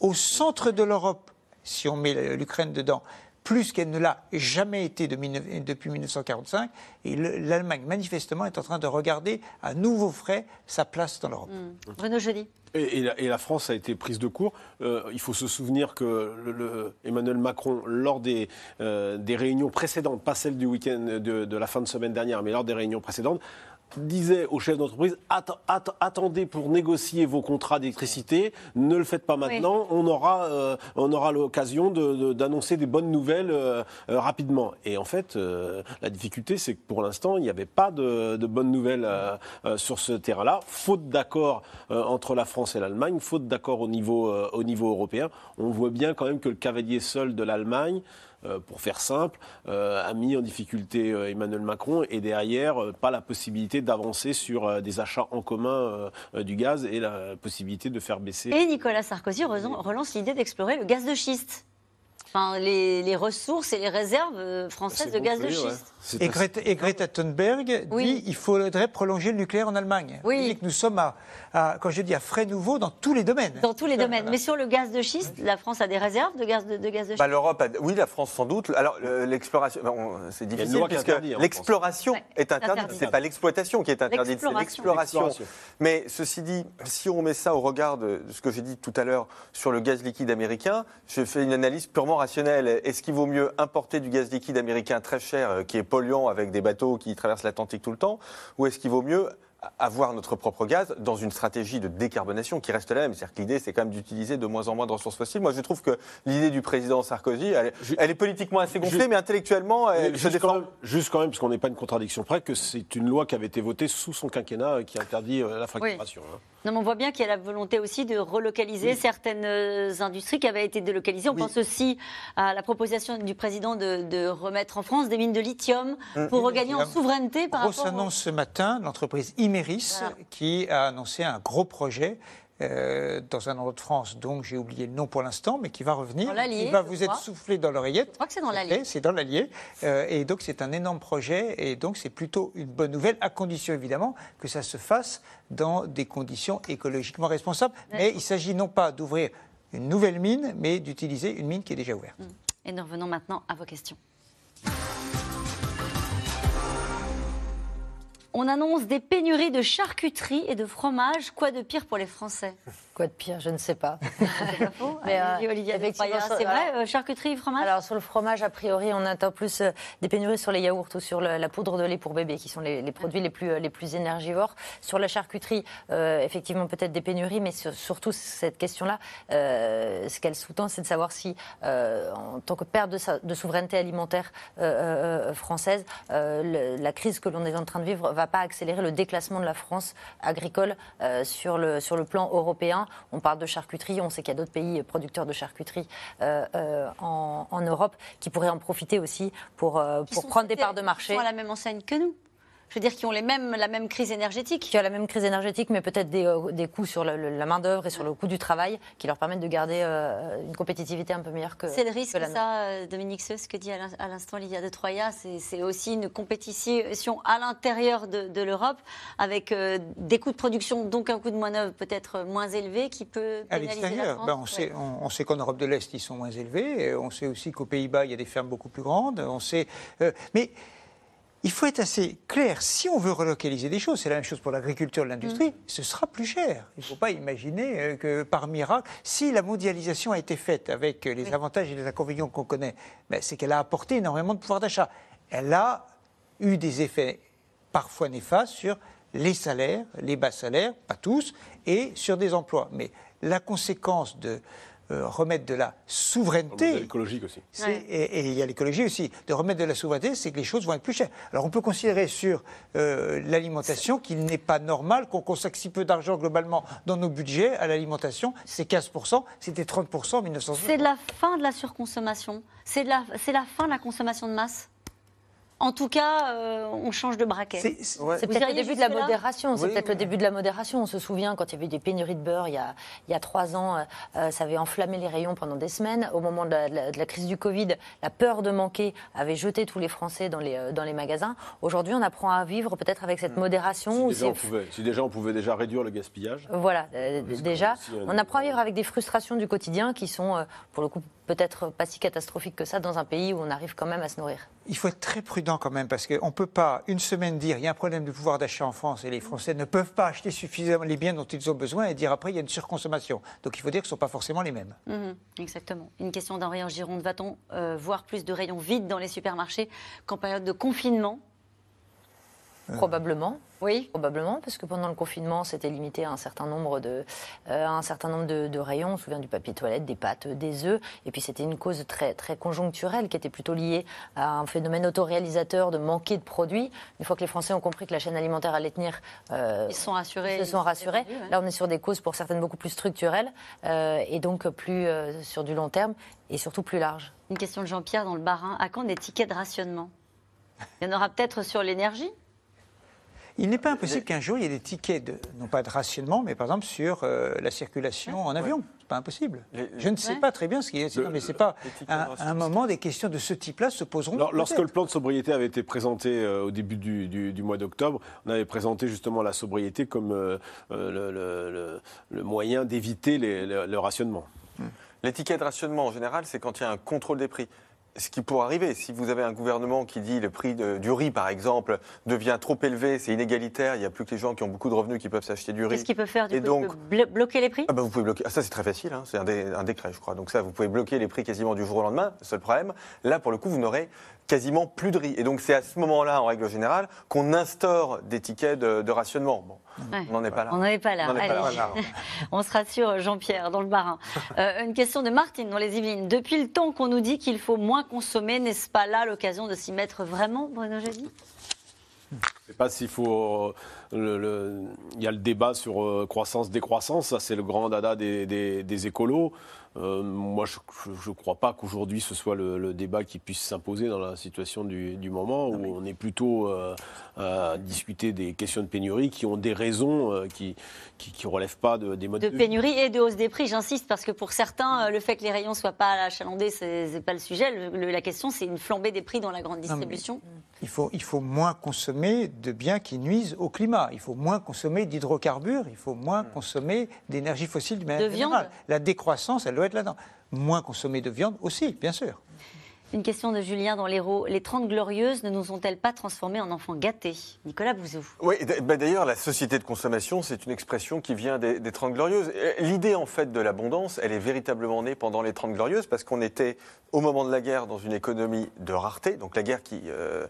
au centre de l'Europe, si on met l'Ukraine dedans, plus qu'elle ne l'a jamais été de 19 depuis 1945. Et le- l'Allemagne, manifestement, est en train de regarder à nouveau frais sa place dans l'Europe.
Bruno Jeudi.
Et, et la, et la France a été prise de court. Euh, il faut se souvenir que le, le- Emmanuel Macron, lors des, euh, des réunions précédentes, pas celle du week-end de, de la fin de semaine dernière, mais lors des réunions précédentes, disait aux chefs d'entreprise Atte- atte- attendez pour négocier vos contrats d'électricité, ne le faites pas maintenant, on aura, euh, on aura l'occasion de- de- d'annoncer des bonnes nouvelles euh, euh, rapidement. Et en fait, la difficulté, c'est que pour l'instant, il n'y avait pas de, de bonnes nouvelles sur ce terrain-là, faute d'accord entre la France et l'Allemagne, faute d'accord au niveau, au niveau européen. On voit bien quand même que le cavalier seul de l'Allemagne, pour faire simple, euh, a mis en difficulté euh, Emmanuel Macron et derrière, euh, pas la possibilité d'avancer sur euh, des achats en commun euh, euh, du gaz et la possibilité de faire baisser.
Et Nicolas Sarkozy relan- relance l'idée d'explorer le gaz de schiste. Enfin, les, les ressources et les réserves euh, françaises de gaz de schiste.
Et Greta, et Greta Thunberg dit qu'il faudrait prolonger le nucléaire en Allemagne.
Oui.
Elle dit que nous sommes, à, à- quand je dis à frais nouveaux, dans tous les domaines.
Dans tous les <laughs> domaines. Mais sur le gaz de schiste, la France a des réserves de gaz de, de gaz de schiste.
Bah, L'Europe, oui, la France sans doute. Alors le- l'exploration, bon, c'est difficile puisque
hein,
l'exploration est interdite.
interdit.
C'est pas l'exploitation qui est interdite, c'est
L'exploration.
l'exploration.
L'exploration.
Mais ceci dit, si on met ça au regard de ce que j'ai dit tout à l'heure sur le gaz liquide américain, je fais une analyse purement rationnelle. Est-ce qu'il vaut mieux importer du gaz liquide américain très cher, euh, qui est polluant avec des bateaux qui traversent l'Atlantique tout le temps, ou est-ce qu'il vaut mieux avoir notre propre gaz dans une stratégie de décarbonation qui reste la même? C'est-à-dire que l'idée, c'est quand même d'utiliser de moins en moins de ressources fossiles. Moi, je trouve que l'idée du président Sarkozy, elle, elle est politiquement assez gonflée,
Juste-
mais intellectuellement, elle, je
juste, quand même, juste quand même, parce qu'on n'est pas une contradiction près, que c'est une loi qui avait été votée sous son quinquennat euh, qui interdit euh, la fracturation. hein.
Non, mais on voit bien qu'il y a la volonté aussi de relocaliser certaines euh, industries qui avaient été délocalisées. On pense aussi à la proposition du président de, de remettre en France des mines de lithium
Mmh.
pour regagner en souveraineté par
Grosse
rapport.
annonce ce matin l'entreprise Imeris
Voilà.
qui a annoncé un gros projet euh, dans un endroit de France dont j'ai oublié le nom pour l'instant, mais qui va revenir,
Dans l'Allier,
qui va vous être soufflé dans l'oreillette. Je
crois que c'est dans l'Allier.
C'est dans l'Allier. Euh, et donc c'est un énorme projet et donc c'est plutôt une bonne nouvelle, à condition évidemment que ça se fasse dans des conditions écologiquement responsables. Mais il s'agit non pas d'ouvrir une nouvelle mine, mais d'utiliser une mine qui est déjà ouverte.
Et nous revenons maintenant à vos questions. On annonce des pénuries de charcuterie et de fromage. Quoi de pire pour les Français?
Quoi de pire Je ne sais pas. <laughs>
Mais
euh,
Olivia
effectivement,
Defroyat,
sur-
c'est vrai, euh, charcuterie fromage
Alors sur le fromage, a priori, on attend plus euh, des pénuries sur les yaourts ou sur le- la poudre de lait pour bébé, qui sont les, les produits les plus, euh, les plus énergivores. Sur la charcuterie, euh, effectivement, peut-être des pénuries, mais sur- surtout cette question-là, euh, ce qu'elle sous-tend, c'est de savoir si, euh, en tant que perte de, sa- de souveraineté alimentaire euh, euh, française, euh, le- la crise que l'on est en train de vivre va pas accélérer le déclassement de la France agricole euh, sur, le, sur le plan européen. On parle de charcuterie, on sait qu'il y a d'autres pays producteurs de charcuterie euh, euh, en, en Europe qui pourraient en profiter aussi pour, euh, pour prendre des parts de marché.
Qui sont à la même enseigne que nous. Je veux dire, qui ont les mêmes, la même crise énergétique.
Qui ont la même crise énergétique, mais peut-être des, euh, des coûts sur le- la main-d'œuvre et sur le coût du travail qui leur permettent de garder euh, une compétitivité un peu meilleure que.
C'est le risque,
que
ça, euh, Dominique Seux, ce que dit à l'in- à l'instant Lydia de Troya, c'est aussi une compétition à l'intérieur de, de l'Europe, avec euh, des coûts de production, donc un coût de manœuvre peut-être moins élevé, qui peut
À l'extérieur, ben, on, sait, on, on sait qu'en Europe de l'Est, ils sont moins élevés. On sait aussi qu'aux Pays-Bas, il y a des fermes beaucoup plus grandes. On sait, euh, mais il faut être assez clair. Si on veut relocaliser des choses, c'est la même chose pour l'agriculture, l'industrie,
Mm.
ce sera plus cher. Il ne faut pas imaginer euh, que par miracle, si la mondialisation a été faite avec euh, les avantages et les inconvénients qu'on connaît, ben, c'est qu'elle a apporté énormément de pouvoir d'achat. Elle a eu des effets parfois néfastes sur les salaires, les bas salaires, pas tous, et sur des emplois. Mais la conséquence de euh, remettre de la souveraineté.
écologique aussi.
C'est- Et, et il y a l'écologie aussi. De remettre de la souveraineté, c'est que les choses vont être plus chères. Alors on peut considérer sur euh, l'alimentation qu'il n'est pas normal qu'on consacre si peu d'argent globalement dans nos budgets à l'alimentation. C'est 15%, c'était 30% en 1960.
C'est la fin de la surconsommation. C'est de la, c'est la fin de la consommation de masse. En tout cas, euh, on change de braquet.
C'est peut-être le début de la modération. C'est
Oui,
peut-être le début de la modération. On se souvient quand il y avait des pénuries de beurre il y a, il y a trois ans, euh, euh, ça avait enflammé les rayons pendant des semaines. Au moment de la, de la- de la crise du Covid, la peur de manquer avait jeté tous les Français dans les, euh, dans les magasins. Aujourd'hui, on apprend à vivre peut-être avec cette modération. où
Si déjà, on pouvait, si déjà on pouvait déjà réduire le gaspillage.
Voilà, euh, déjà, on apprend à vivre avec des frustrations du quotidien qui sont, euh, pour le coup, peut-être pas si catastrophiques que ça dans un pays où on arrive quand même à se nourrir.
Il faut être très prudent quand même, parce qu'on ne peut pas une semaine dire il y a un problème de pouvoir d'achat en France et les Français ne peuvent pas acheter suffisamment les biens dont ils ont besoin et dire après il y a une surconsommation. Donc il faut dire que ce ne sont pas forcément les mêmes.
Mhm, exactement. Une question d'Henri en Gironde. Va-t-on euh, voir plus de rayons vides dans les supermarchés qu'en période de confinement?
Probablement.
Oui.
Probablement, parce que pendant le confinement, c'était limité à un certain nombre de, euh, un certain nombre de, de rayons. On se souvient du papier toilette, des pâtes, des œufs. Et puis c'était une cause très, très conjoncturelle qui était plutôt liée à un phénomène autoréalisateur de manquer de produits. Une fois que les Français ont compris que la chaîne alimentaire allait tenir, euh,
Ils sont rassurés.
ils se sont rassurés.
ouais.
Là, on est sur des causes pour certaines beaucoup plus structurelles euh, et donc plus euh, sur du long terme et surtout plus large.
Une question de Jean-Pierre dans le Barin. À quand des tickets de rationnement? Il y en aura peut-être sur l'énergie?
Il n'est pas impossible qu'un jour il y ait des tickets, de, non pas de rationnement, mais par exemple sur euh, la circulation en avion. C'est pas impossible. Je ne sais
Ouais.
pas très bien ce qui est. non, mais c'est pas. À un moment, des questions de ce type-là se poseront.
Lors- Lorsque le plan de sobriété avait été présenté euh, au début du, du- du mois d'octobre, on avait présenté justement la sobriété comme euh, euh, le, le- le- le moyen d'éviter le, le rationnement.
Les tickets de rationnement, en général, c'est quand il y a un contrôle des prix. Ce qui pourrait arriver, si vous avez un gouvernement qui dit le prix de- du riz, par exemple, devient trop élevé, c'est inégalitaire, il n'y a plus que les gens qui ont beaucoup de revenus qui peuvent s'acheter du riz.
Qu'est-ce qu'il peut faire du
Et
coup
donc,
blo- bloquer les prix?
Ah vous pouvez bloquer. Ah, ça c'est très facile, hein. c'est un, dé- un décret, je crois. Donc ça, vous pouvez bloquer les prix quasiment du jour au lendemain. Seul problème, là pour le coup, vous n'aurez quasiment plus de riz. Et donc c'est à ce moment-là, en règle générale, qu'on instaure des tickets de, de rationnement. Bon,
Ouais.
on n'en est pas là.
On n'en est pas là. <laughs>
On pas là.
Se rassure, Jean-Pierre, dans le Barin. <laughs> Euh, une question de Martine dans les Yvelines. Depuis le temps qu'on nous dit qu'il faut moins consommer, n'est-ce pas là l'occasion de s'y mettre vraiment, Bruno Jeudi?
Je ne sais pas s'il faut. euh, le- le- il y a le débat sur euh, croissance-décroissance, ça c'est le grand dada des, des- des écolos. Euh, moi, je ne crois pas qu'aujourd'hui ce soit le, le débat qui puisse s'imposer dans la situation du, du moment où on est plutôt euh, à discuter des questions de pénurie qui ont des raisons euh, qui ne relèvent pas de- des modes
De
de
pénurie et de hausse des prix, j'insiste, parce que pour certains, le fait que les rayons soient pas achalandés, c'est c'est pas le sujet. Le- la question, c'est une flambée des prix dans la grande distribution.
Il faut, il faut moins consommer de biens qui nuisent au climat. Il faut moins consommer d'hydrocarbures. Il faut moins consommer d'énergie fossile de manière
De viande
générale. La décroissance, elle doit être là-dedans. Moins consommer de viande aussi, bien sûr.
Une question de Julien dans l'Hérault. Les 30 glorieuses ne nous ont-elles pas transformés en enfants gâtés? Nicolas Bouzou.
Oui, bah d'ailleurs, la société de consommation, c'est une expression qui vient des, des 30 Glorieuses. L'idée, en fait, de l'abondance, elle est véritablement née pendant les 30 Glorieuses, parce qu'on était, au moment de la guerre, dans une économie de rareté. Donc la guerre qui euh,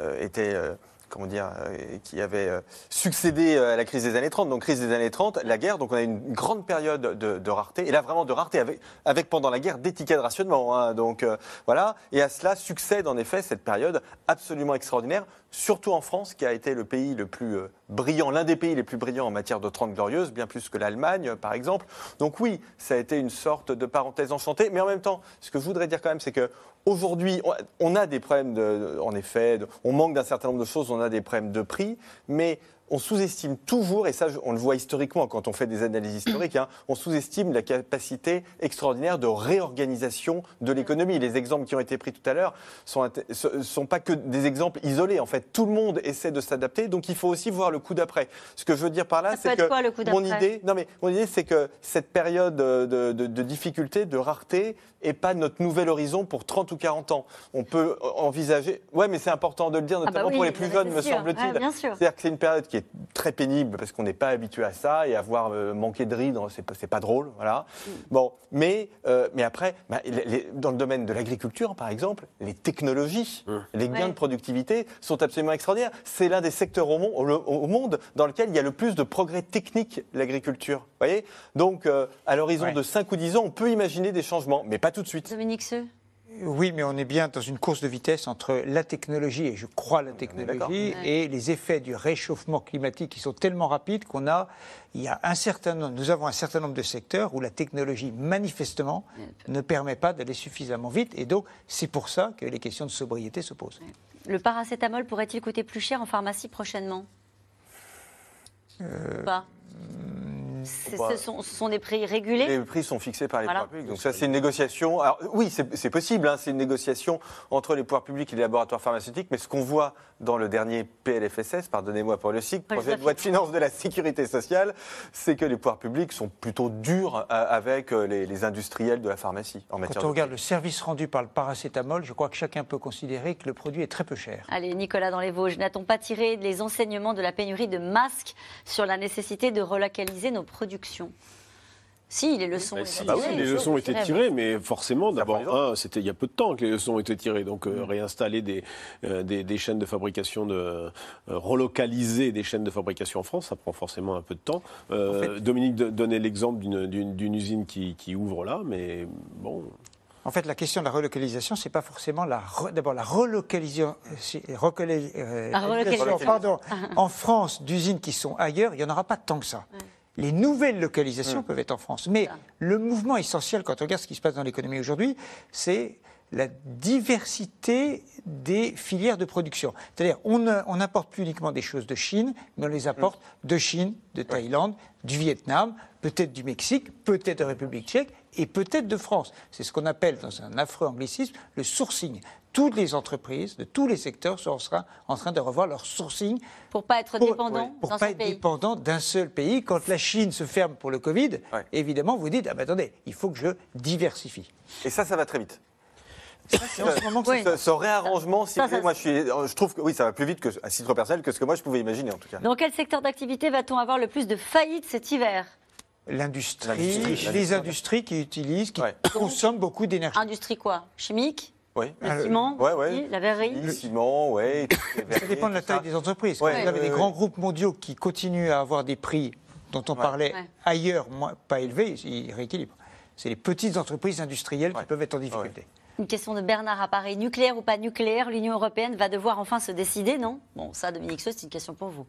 euh, était. euh, Comment dire, euh, qui avait euh, succédé euh, à la crise des années 30. Donc, crise des années 30, la guerre, donc on a une grande période de, rareté. Et là, vraiment de rareté, avec, pendant la guerre des de rationnement. hein. Et à cela succède en effet cette période absolument extraordinaire, surtout en France, qui a été le pays le plus euh, brillant, l'un des pays les plus brillants en matière de 30 glorieuses, bien plus que l'Allemagne, euh, par exemple. Donc oui, ça a été une sorte de parenthèse enchantée, mais en même temps, ce que je voudrais dire quand même, c'est que aujourd'hui, on- a des problèmes, en effet, on manque d'un certain nombre de choses, on a des problèmes de prix, mais on sous-estime toujours, et ça on le voit historiquement quand on fait des analyses historiques, hein, on sous-estime la capacité extraordinaire de réorganisation de l'économie. Les exemples qui ont été pris tout à l'heure sont, sont pas que des exemples isolés. En fait, tout le monde essaie de s'adapter, donc il faut aussi voir le coup d'après. Ce que je veux dire par là, c'est que
quoi, le coup
mon idée, non mais mon idée, c'est que cette période de, de, de difficulté, de rareté, et pas notre nouvel horizon pour 30 ou 40 ans. On peut envisager. Ouais, mais c'est important de le dire,
Ah bah
notamment
oui,
pour les plus jeunes, me semble-t-il.
Ouais.
C'est-à-dire que c'est une période qui est très pénible parce qu'on n'est pas habitué à ça et avoir euh, manqué de rides, c'est pas, c'est pas drôle, voilà.
Mm.
Bon, mais euh, mais après, bah, les- dans le domaine de l'agriculture, par exemple, les technologies, les gains
Ouais.
de productivité sont absolument extraordinaires. C'est l'un des secteurs au, mon- au- au monde dans lequel il y a le plus de progrès techniques, l'agriculture. Voyez? Donc, euh, à l'horizon
Ouais.
de 5 ou 10 ans, on peut imaginer des changements, mais pas tout de suite.
Dominique Seux?
Oui, mais on est bien dans une course de vitesse entre la technologie, et je crois la technologie, et les effets du réchauffement climatique qui sont tellement rapides qu'on a, il y a un certain nombre, nous avons un certain nombre de secteurs où la technologie, manifestement, ne permet pas d'aller suffisamment vite, et donc c'est pour ça que les questions de sobriété se posent.
Le paracétamol pourrait-il coûter plus cher en pharmacie prochainement?
Euh,
Ou pas?
bah,
ce, sont, ce sont des prix régulés
Les prix sont fixés par les
Voilà.
pouvoirs publics. Donc ça, c'est une négociation. Alors oui, c'est c'est possible. hein, c'est une négociation entre les pouvoirs publics et les laboratoires pharmaceutiques. Mais ce qu'on voit dans le dernier PLFSS, pardonnez-moi pour le cycle,
Projet
de loi de finances de la sécurité sociale, c'est que les pouvoirs publics sont plutôt durs euh, avec euh, les, les industriels de la pharmacie en matière
Quand on
de
regarde le service rendu par le paracétamol, je crois que chacun peut considérer que le produit est très peu cher.
Allez, Nicolas dans les Vosges, n'a-t-on pas tiré les enseignements de la pénurie de masques sur la nécessité de relocaliser nos productions? Si, les leçons.
Bah, si,
ont
si,
tirées.
les leçons ont été tirées, mais forcément, d'abord, un, c'était il y a peu de temps que les leçons ont été tirées. Donc, euh, réinstaller des, euh, des, des chaînes de fabrication, de, euh, relocaliser des chaînes de fabrication en France, ça prend forcément un peu de temps. Euh, Dominique donnait l'exemple d'une- usine qui, qui ouvre là, mais bon.
En fait, la question de la relocalisation, c'est pas forcément la re- d'abord la relocalisation, recoli- euh,
La relocalisation.
pardon, en France d'usines qui sont ailleurs, il n'y en aura pas tant que ça. Les nouvelles localisations peuvent être en France, mais le mouvement essentiel quand on regarde ce qui se passe dans l'économie aujourd'hui, c'est la diversité des filières de production. C'est-à-dire, on n'importe plus uniquement des choses de Chine, mais on les apporte de Chine, de Thaïlande, du Vietnam, peut-être du Mexique, peut-être de République tchèque et peut-être de France. C'est ce qu'on appelle, dans un affreux anglicisme, le sourcing. Toutes les entreprises de tous les secteurs sont en train- de revoir leur sourcing
Pour pas être
pour,
dépendant
pour
dans
pas être
pays.
dépendant d'un seul pays. Quand la Chine se ferme pour le Covid, évidemment, vous dites, ah ben attendez, il faut que je diversifie.
Et ça, ça va très vite.
C'est en ce moment que
ce, ce réarrangement, si
Ça,
vous voulez,
ça,
moi, je, suis, je trouve que oui, ça va plus vite que, à titre personnel que ce que moi je pouvais imaginer en tout cas.
Dans quel secteur d'activité va-t-on avoir le plus de faillites cet hiver?
L'industrie,
L'industrie.
les industries qui utilisent, qui consomment beaucoup d'énergie.
Industrie quoi? Chimique?
Oui.
Le ciment
Ouais, ouais.
oui, La verrerie
Le ciment, ouais.
Ça dépend de la taille des entreprises.
Ouais.
vous avez des grands groupes mondiaux qui continuent à avoir des prix dont on parlait
Ouais.
ailleurs, moins, pas élevés, ils rééquilibrent. C'est les petites entreprises industrielles qui peuvent être en difficulté.
Une question de Bernard à Paris. Nucléaire ou pas nucléaire, l'Union européenne va devoir enfin se décider, non? Bon, ça, Dominique Seux, c'est une question pour vous.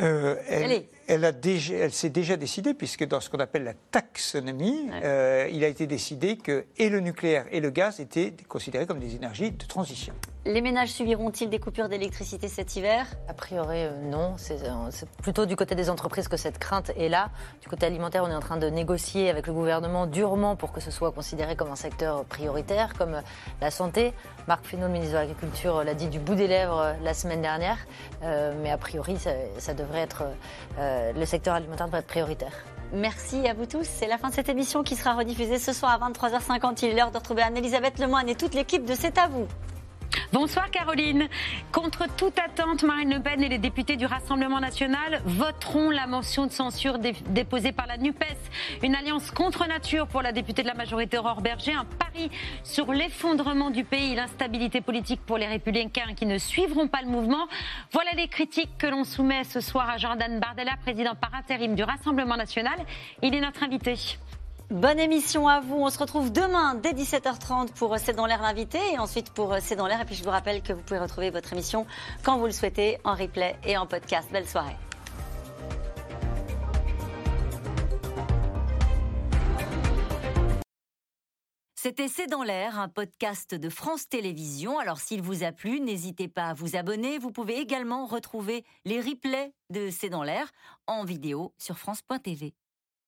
Euh, elle,
Allez.
Elle s'est déjà décidée, puisque dans ce qu'on appelle la taxonomie, euh, il a été décidé que et le nucléaire et le gaz étaient considérés comme des énergies de transition.
Les ménages subiront-ils des coupures d'électricité cet hiver?
A priori, euh, non. C'est euh, c'est plutôt du côté des entreprises que cette crainte est là. Du côté alimentaire, on est en train de négocier avec le gouvernement durement pour que ce soit considéré comme un secteur prioritaire, comme la santé. Marc Fesneau, le ministre de l'Agriculture, l'a dit du bout des lèvres la semaine dernière. Euh, mais a priori, ça, ça devrait être. Le secteur alimentaire devrait être prioritaire.
Merci à vous tous. C'est la fin de cette émission qui sera rediffusée ce soir à 23h50. Il est l'heure de retrouver Anne-Elisabeth Lemoine et toute l'équipe de C'est à vous.
Bonsoir Caroline. Contre toute attente, Marine Le Pen et les députés du Rassemblement national voteront la motion de censure dé- déposée par la NUPES. Une alliance contre nature pour la députée de la majorité Aurore Berger. Un pari sur l'effondrement du pays, l'instabilité politique pour les républicains qui ne suivront pas le mouvement. Voilà les critiques que l'on soumet ce soir à Jordan Bardella, président par intérim du Rassemblement national. Il est notre invité.
Bonne émission à vous. On se retrouve demain dès 17h30 pour C'est dans l'air l'invité et ensuite pour C'est dans l'air. Et puis je vous rappelle que vous pouvez retrouver votre émission quand vous le souhaitez en replay et en podcast. Belle soirée. C'était C'est dans l'air, un podcast de France Télévisions. Alors s'il vous a plu, n'hésitez pas à vous abonner. Vous pouvez également retrouver les replays de C'est dans l'air en vidéo sur France.tv.